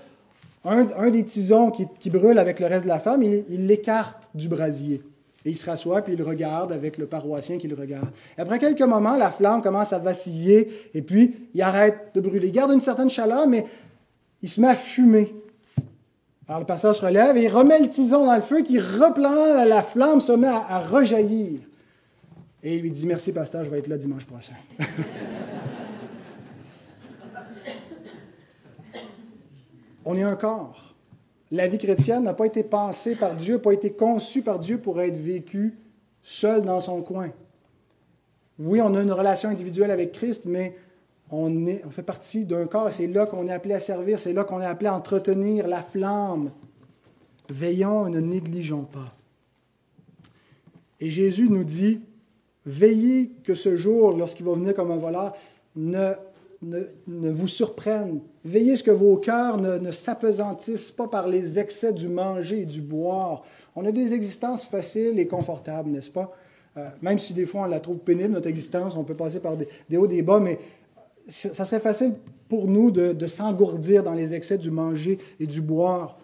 B: un, des tisons qui, qui, brûle avec le reste de la femme, et il l'écarte du brasier. Et il se rassoit, puis il regarde avec le paroissien qui le regarde. Après quelques moments, la flamme commence à vaciller, et puis il arrête de brûler. Il garde une certaine chaleur, mais il se met à fumer. Alors le pasteur se relève et il remet le tison dans le feu, qui replante la flamme, se met à, à rejaillir. Et il lui dit Merci, pasteur, je vais être là dimanche prochain. On est un corps. La vie chrétienne n'a pas été pensée par Dieu, n'a pas été conçue par Dieu pour être vécue seul dans son coin. Oui, on a une relation individuelle avec Christ, mais on, fait partie d'un corps c'est là qu'on est appelé à servir, c'est là qu'on est appelé à entretenir la flamme. Veillons et ne négligeons pas. Et Jésus nous dit, veillez que ce jour, lorsqu'il va venir comme un voleur, ne ne, vous surprennent. Veillez ce que vos cœurs ne, s'apesantissent pas par les excès du manger et du boire. On a des existences faciles et confortables, n'est-ce pas? Euh, même si des fois on la trouve pénible, notre existence, on peut passer par des, hauts, des bas, mais ça serait facile pour nous de, de s'engourdir dans les excès du manger et du boire.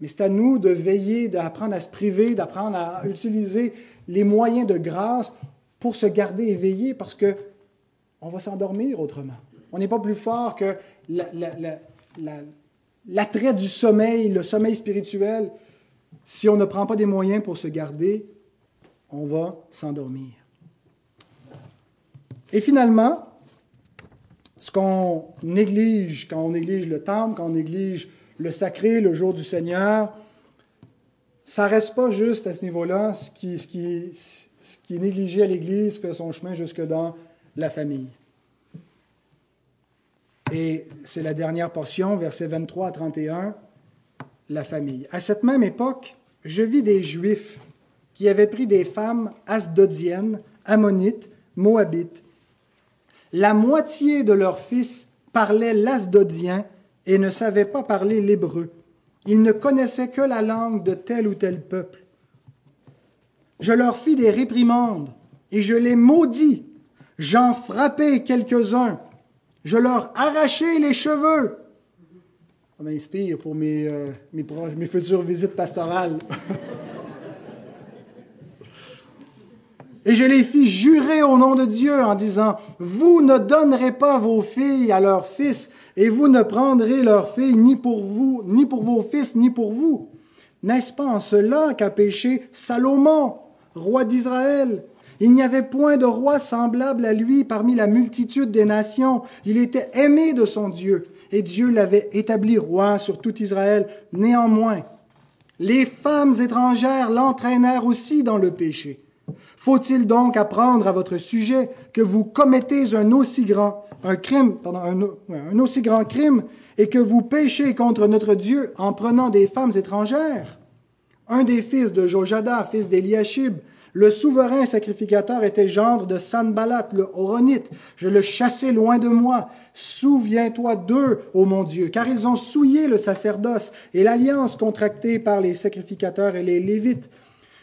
B: Mais c'est à nous de veiller, d'apprendre à se priver, d'apprendre à utiliser les moyens de grâce pour se garder éveillé parce que on va s'endormir autrement. On n'est pas plus fort que l'attrait du sommeil, le sommeil spirituel. Si on ne prend pas des moyens pour se garder, on va s'endormir. Et finalement, ce qu'on néglige, quand on néglige le temple, quand on néglige le sacré, le jour du Seigneur, ça ne reste pas juste à ce niveau-là. Ce qui, ce, qui, ce qui est négligé à l'Église fait son chemin jusque dans la famille. Et c'est la dernière portion, versets 23 à 31, la famille. À cette même époque, je vis des Juifs qui avaient pris des femmes asdodiennes, ammonites, moabites. La moitié de leurs fils parlaient l'asdodien et ne savaient pas parler l'hébreu. Ils ne connaissaient que la langue de tel ou tel peuple. Je leur fis des réprimandes et je les maudis. J'en frappai quelques-uns. Je leur arrachai les cheveux. Ça m'inspire pour mes, euh, mes, mes futures visites pastorales. Et je les fis jurer au nom de Dieu en disant, vous ne donnerez pas vos filles à leurs fils, et vous ne prendrez leurs filles ni pour vous, ni pour vos fils, ni pour vous. N'est-ce pas en cela qu'a péché Salomon, roi d'Israël Il n'y avait point de roi semblable à lui parmi la multitude des nations. Il était aimé de son Dieu, et Dieu l'avait établi roi sur tout Israël. Néanmoins, les femmes étrangères l'entraînèrent aussi dans le péché. Faut-il donc apprendre à votre sujet que vous commettez un aussi grand un crime, un, aussi grand crime, et que vous péchez contre notre Dieu en prenant des femmes étrangères? Un des fils de Jojada, fils d'Eliashib, le souverain sacrificateur était gendre de Sanballat, le Horonite. Je le chassai loin de moi. Souviens-toi d'eux, ô mon Dieu, car ils ont souillé le sacerdoce et l'alliance contractée par les sacrificateurs et les Lévites.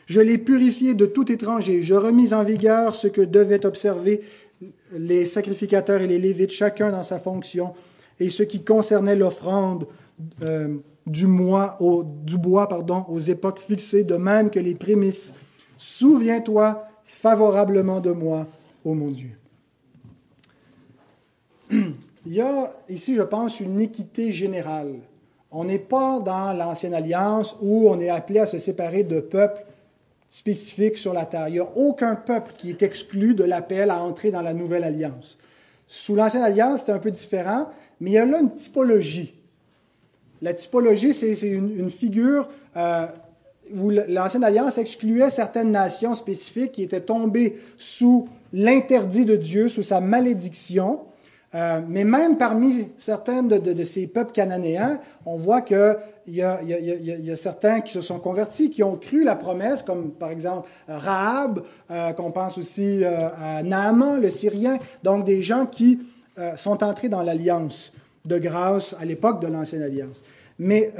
B: Je l'ai purifié de tout étranger. Je remis en vigueur ce que devaient observer les sacrificateurs et les Lévites, chacun dans sa fonction, et ce qui concernait l'offrande euh, du, du bois pardon, aux époques fixées, de même que les prémices. Souviens-toi favorablement de moi, ô mon Dieu. Il y a ici, je pense, une équité générale. On n'est pas dans l'Ancienne Alliance où on est appelé à se séparer de peuples spécifique sur la terre. Il n'y a aucun peuple qui est exclu de l'appel à entrer dans la nouvelle alliance. Sous l'ancienne alliance, c'était un peu différent, mais il y a là une typologie. La typologie, c'est une, figure euh, où l'ancienne alliance excluait certaines nations spécifiques qui étaient tombées sous l'interdit de Dieu, sous sa malédiction. Euh, mais même parmi certains de, ces peuples cananéens, on voit qu'il y, y, a certains qui se sont convertis, qui ont cru la promesse, comme par exemple Rahab, euh, qu'on pense aussi euh, à Naaman, le Syrien, donc des gens qui sont entrés dans l'alliance de grâce à l'époque de l'Ancienne Alliance. Mais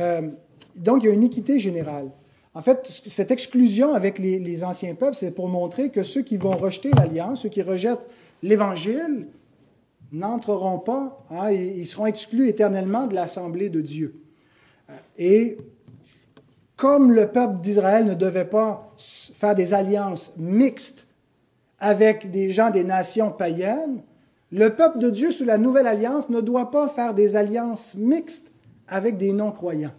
B: donc il y a une équité générale. En fait, cette exclusion avec les, anciens peuples, c'est pour montrer que ceux qui vont rejeter l'alliance, ceux qui rejettent l'Évangile, n'entreront pas, hein, ils seront exclus éternellement de l'assemblée de Dieu. Euh, et comme le peuple d'Israël ne devait pas faire des alliances mixtes avec des gens des nations païennes, le peuple de Dieu sous la nouvelle alliance ne doit pas faire des alliances mixtes avec des non-croyants.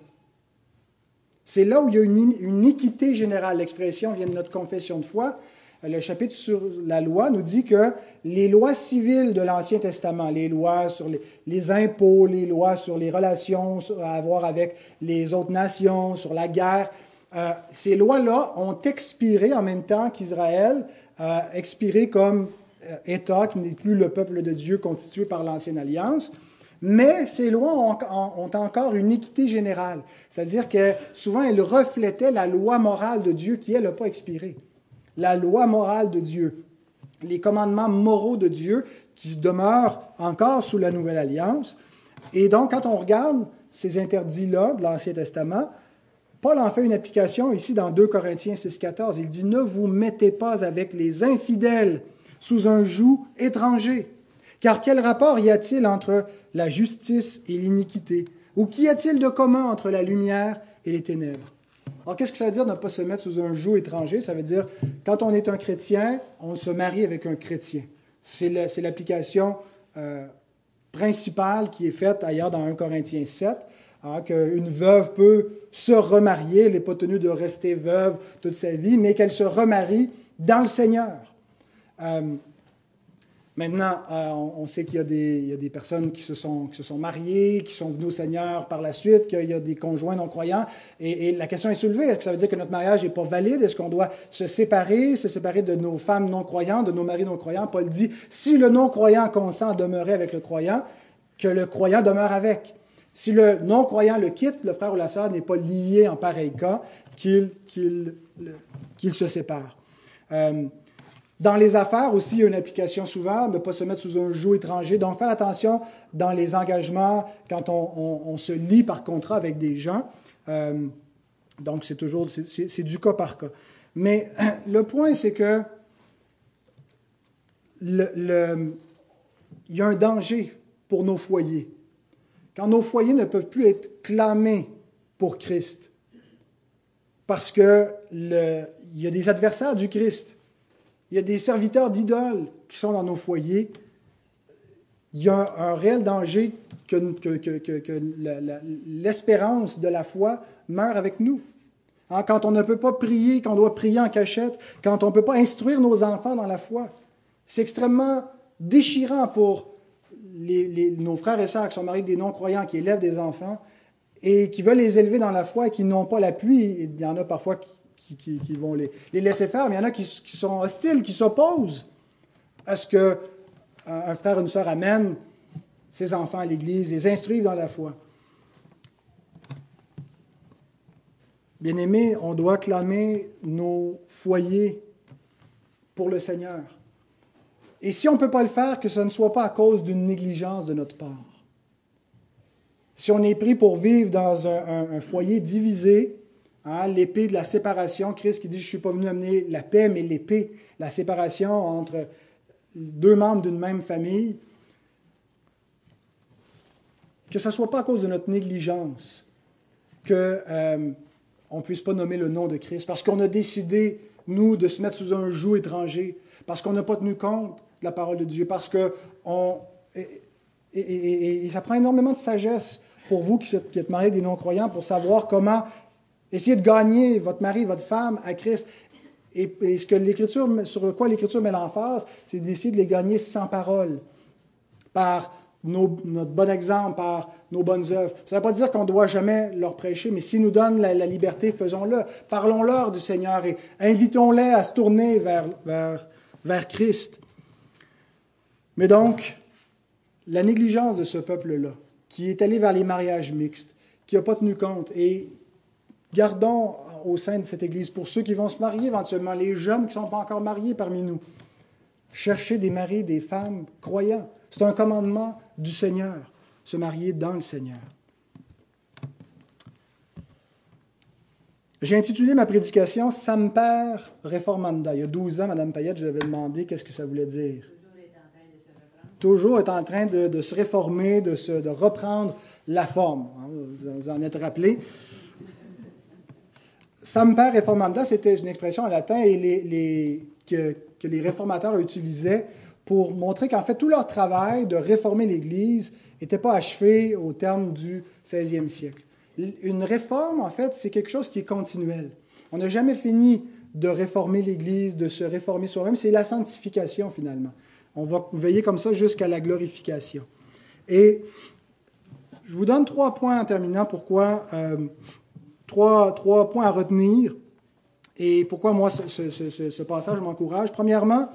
B: C'est là où il y a une, équité générale. L'expression vient de notre confession de foi le chapitre sur la loi nous dit que les lois civiles de l'Ancien Testament, les lois sur les, impôts, les lois sur les relations à avoir avec les autres nations, sur la guerre, euh, ces lois-là ont expiré en même temps qu'Israël, euh, expiré comme euh, État qui n'est plus le peuple de Dieu constitué par l'Ancienne Alliance. Mais ces lois ont, ont, encore une équité générale, c'est-à-dire que souvent elles reflétaient la loi morale de Dieu qui, elle, n'a pas expiré la loi morale de Dieu, les commandements moraux de Dieu qui demeurent encore sous la Nouvelle Alliance. Et donc, quand on regarde ces interdits-là de l'Ancien Testament, Paul en fait une application ici dans 2 Corinthiens 6,14. Il dit Ne vous mettez pas avec les infidèles sous un joug étranger. Car quel rapport y a-t-il entre la justice et l'iniquité? Ou qu'y a-t-il de commun entre la lumière et les ténèbres? Alors, qu'est-ce que ça veut dire ne pas se mettre sous un joug étranger? Ça veut dire, quand on est un chrétien, on se marie avec un chrétien. C'est l'application euh, principale qui est faite ailleurs dans 1 Corinthiens 7, hein, qu'une veuve peut se remarier, elle n'est pas tenue de rester veuve toute sa vie, mais qu'elle se remarie dans le Seigneur. Euh, Maintenant, euh, on sait qu'il y, a des personnes qui se, sont, mariées, qui sont venues au Seigneur par la suite, qu'il y a des conjoints non-croyants. Et, la question est soulevée, est-ce que ça veut dire que notre mariage n'est pas valide? Est-ce qu'on doit se séparer, se séparer de nos femmes non-croyantes, de nos maris non-croyants? Paul dit, si le non-croyant consent à demeurer avec le croyant, que le croyant demeure avec. Si le non-croyant le quitte, le frère ou la sœur n'est pas lié en pareil cas qu'il se sépare. Euh, dans les affaires aussi, il y a une application souvent, de ne pas se mettre sous un joug étranger. Donc, faire attention dans les engagements quand on, se lie par contrat avec des gens. Euh, donc, c'est toujours, c'est du cas par cas. Mais le point, c'est que il y a un danger pour nos foyers. Quand nos foyers ne peuvent plus être clamés pour Christ, parce qu'il y a des adversaires du Christ, il y a des serviteurs d'idoles qui sont dans nos foyers, il y a un, réel danger que, l'espérance de la foi meure avec nous. Hein, quand on ne peut pas prier, quand on doit prier en cachette, quand on ne peut pas instruire nos enfants dans la foi, c'est extrêmement déchirant pour nos frères et sœurs qui sont mariés avec des non-croyants, qui élèvent des enfants et qui veulent les élever dans la foi et qui n'ont pas l'appui. Il y en a parfois qui, vont les, laisser faire, mais il y en a qui, sont hostiles, qui s'opposent à ce que un frère ou une sœur amène ses enfants à l'Église, les instruisent dans la foi. Bien-aimés, on doit clamer nos foyers pour le Seigneur. Et si on ne peut pas le faire, que ce ne soit pas à cause d'une négligence de notre part. Si on est pris pour vivre dans un, foyer divisé, hein, l'épée de la séparation, Christ qui dit, je ne suis pas venu amener la paix, mais l'épée, la séparation entre deux membres d'une même famille, que ce ne soit pas à cause de notre négligence que euh, ne puisse pas nommer le nom de Christ, parce qu'on a décidé, nous, de se mettre sous un joug étranger, parce qu'on n'a pas tenu compte de la parole de Dieu, parce que on, et, ça prend énormément de sagesse pour vous qui êtes, qui êtes mariés des non-croyants pour savoir comment essayer de gagner votre mari, votre femme à Christ. Et, ce que l'Écriture, sur quoi l'Écriture met l'emphase, c'est d'essayer de les gagner sans parole, par notre bon exemple, par nos bonnes œuvres. Ça ne veut pas dire qu'on ne doit jamais leur prêcher, mais s'ils nous donnent la, liberté, faisons-le. Parlons-leur du Seigneur et invitons-les à se tourner vers, vers, vers Christ. Mais donc, la négligence de ce peuple-là, qui est allé vers les mariages mixtes, qui n'a pas tenu compte, et gardons au sein de cette Église, pour ceux qui vont se marier éventuellement, les jeunes qui ne sont pas encore mariés parmi nous, cherchez des maris, des femmes croyants. C'est un commandement du Seigneur, se marier dans le Seigneur. J'ai intitulé ma prédication Samper Reformanda. Il y a 12 ans, Mme Payette, je lui avais demandé qu'est-ce que ça voulait dire. Toujours est en train de, se réformer, de, se, de reprendre la forme. Hein, vous en êtes rappelé. Samper Reformanda, c'était une expression en latin et que les réformateurs utilisaient pour montrer qu'en fait, tout leur travail de réformer l'Église n'était pas achevé au terme du 16e siècle. Une réforme, en fait, c'est quelque chose qui est continuel. On n'a jamais fini de réformer l'Église, de se réformer soi-même. C'est la sanctification, finalement. On va veiller comme ça jusqu'à la glorification. Et je vous donne trois points en terminant. Pourquoi euh, trois, trois, points à retenir. Et pourquoi moi, ce, passage m'encourage? Premièrement,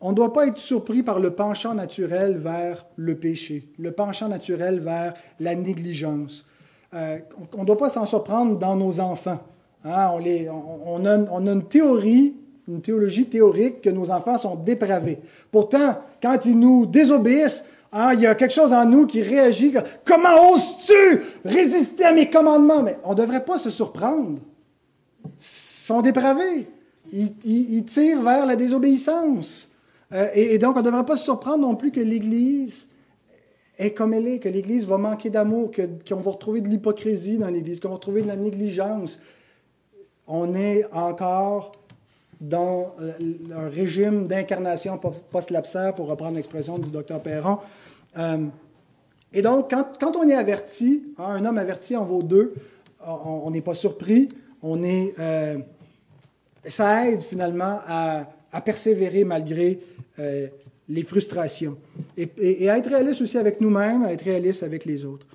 B: on ne doit pas être surpris par le penchant naturel vers le péché, le penchant naturel vers la négligence. Euh, on ne doit pas s'en surprendre dans nos enfants. Hein? on, a, une théorie, une théologie théorique que nos enfants sont dépravés. Pourtant, quand ils nous désobéissent, hein, il y a quelque chose en nous qui réagit. Comment oses-tu résister à mes commandements? Mais on ne devrait pas se surprendre. Ils sont dépravés. ils tirent vers la désobéissance. Euh, et, donc, on ne devrait pas se surprendre non plus que l'Église est comme elle est, que l'Église va manquer d'amour, qu'on va retrouver de l'hypocrisie dans l'Église, qu'on va retrouver de la négligence. On est encore dans euh, un régime d'incarnation post-lapsaire, pour reprendre l'expression du docteur Perron. Euh, et donc, quand, on est averti, hein, un homme averti en vaut deux, on n'est pas surpris, on est, ça aide finalement à, persévérer malgré euh, les frustrations. Et, à être réaliste aussi avec nous-mêmes, à être réaliste avec les autres.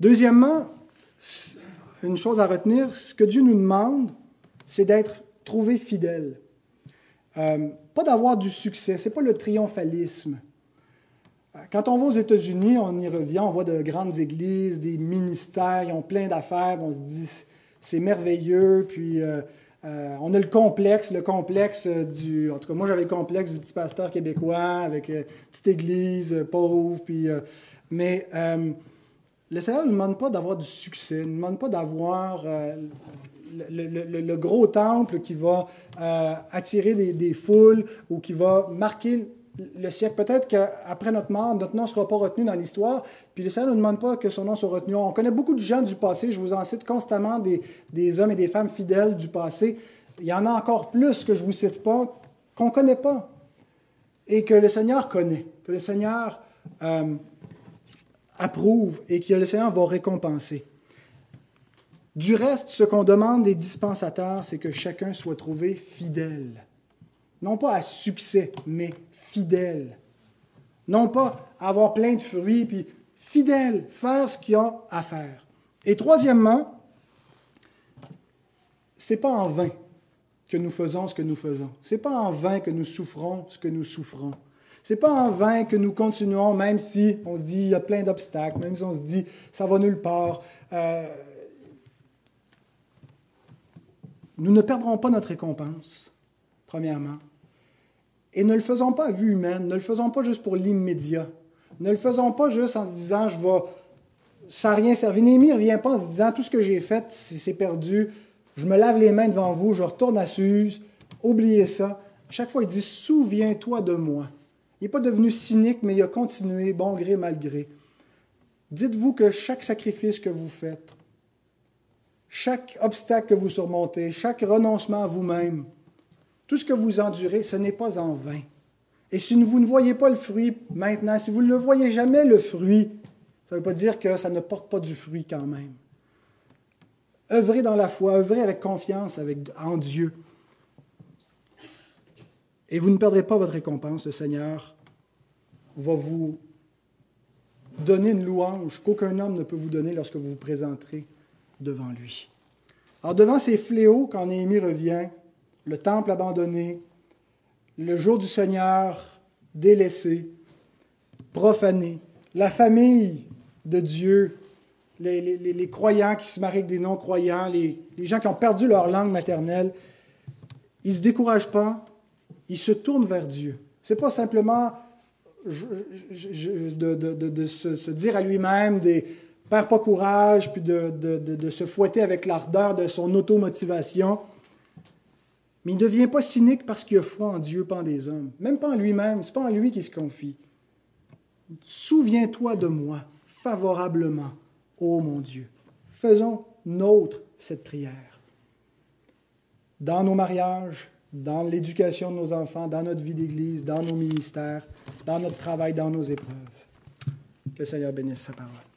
B: Deuxièmement, une chose à retenir, ce que Dieu nous demande, c'est d'être trouvé fidèle. Euh, pas d'avoir du succès, c'est pas le triomphalisme. Quand on va aux États-Unis, on y revient, on voit de grandes églises, des ministères, ils ont plein d'affaires, on se dit c'est merveilleux, puis euh, euh, on a le complexe, le complexe du. En tout cas, moi, j'avais le complexe du petit pasteur québécois avec euh, petite église euh, pauvre. Puis, mais le Seigneur ne demande pas d'avoir du succès, ne demande pas d'avoir le, gros temple qui va attirer des, foules ou qui va marquer le siècle. Peut-être qu'après notre mort, notre nom ne sera pas retenu dans l'histoire. Puis le Seigneur ne demande pas que son nom soit retenu. On connaît beaucoup de gens du passé. Je vous en cite constamment des, des hommes et des femmes fidèles du passé. Il y en a encore plus que je ne vous cite pas, qu'on ne connaît pas. Et que le Seigneur connaît. Que le Seigneur euh, approuve et que le Seigneur va récompenser. Du reste, ce qu'on demande des dispensateurs, c'est que chacun soit trouvé fidèle. Non pas à succès, mais fidèle. Non pas avoir plein de fruits, puis fidèle, faire ce qu'ils ont à faire. Et troisièmement, c'est pas en vain que nous faisons ce que nous faisons. C'est pas en vain que nous souffrons ce que nous souffrons. C'est pas en vain que nous continuons, même si on se dit il y a plein d'obstacles, même si on se dit ça va nulle part. Euh, nous ne perdrons pas notre récompense, premièrement. Et ne le faisons pas à vue humaine, ne le faisons pas juste pour l'immédiat. Ne le faisons pas juste en se disant, je vais, sans rien servir. Néhémie ne revient pas en se disant, tout ce que j'ai fait, c'est perdu, je me lave les mains devant vous, je retourne à Suse, oubliez ça. Chaque fois, il dit, souviens-toi de moi. Il n'est pas devenu cynique, mais il a continué, bon gré, mal gré. Dites-vous que chaque sacrifice que vous faites, chaque obstacle que vous surmontez, chaque renoncement à vous-même, tout ce que vous endurez, ce n'est pas en vain. Et si vous ne voyez pas le fruit maintenant, si vous ne voyez jamais le fruit, ça ne veut pas dire que ça ne porte pas du fruit quand même. Œuvrez dans la foi, œuvrez avec confiance avec, en Dieu. Et vous ne perdrez pas votre récompense. Le Seigneur va vous donner une louange qu'aucun homme ne peut vous donner lorsque vous vous présenterez devant lui. Alors devant ces fléaux, quand Néhémie revient, le temple abandonné, le jour du Seigneur délaissé, profané, la famille de Dieu, les, croyants qui se marient avec des non-croyants, les, gens qui ont perdu leur langue maternelle, ils ne se découragent pas, ils se tournent vers Dieu. Ce n'est pas simplement de, se, dire à lui-même des perd pas courage, puis de, se fouetter avec l'ardeur de son automotivation. Mais il ne devient pas cynique parce qu'il a foi en Dieu, pas en des hommes. Même pas en lui-même, c'est pas en lui qu'il se confie. Souviens-toi de moi favorablement, ô mon Dieu. Faisons nôtre cette prière. Dans nos mariages, dans l'éducation de nos enfants, dans notre vie d'Église, dans nos ministères, dans notre travail, dans nos épreuves. Que le Seigneur bénisse sa parole.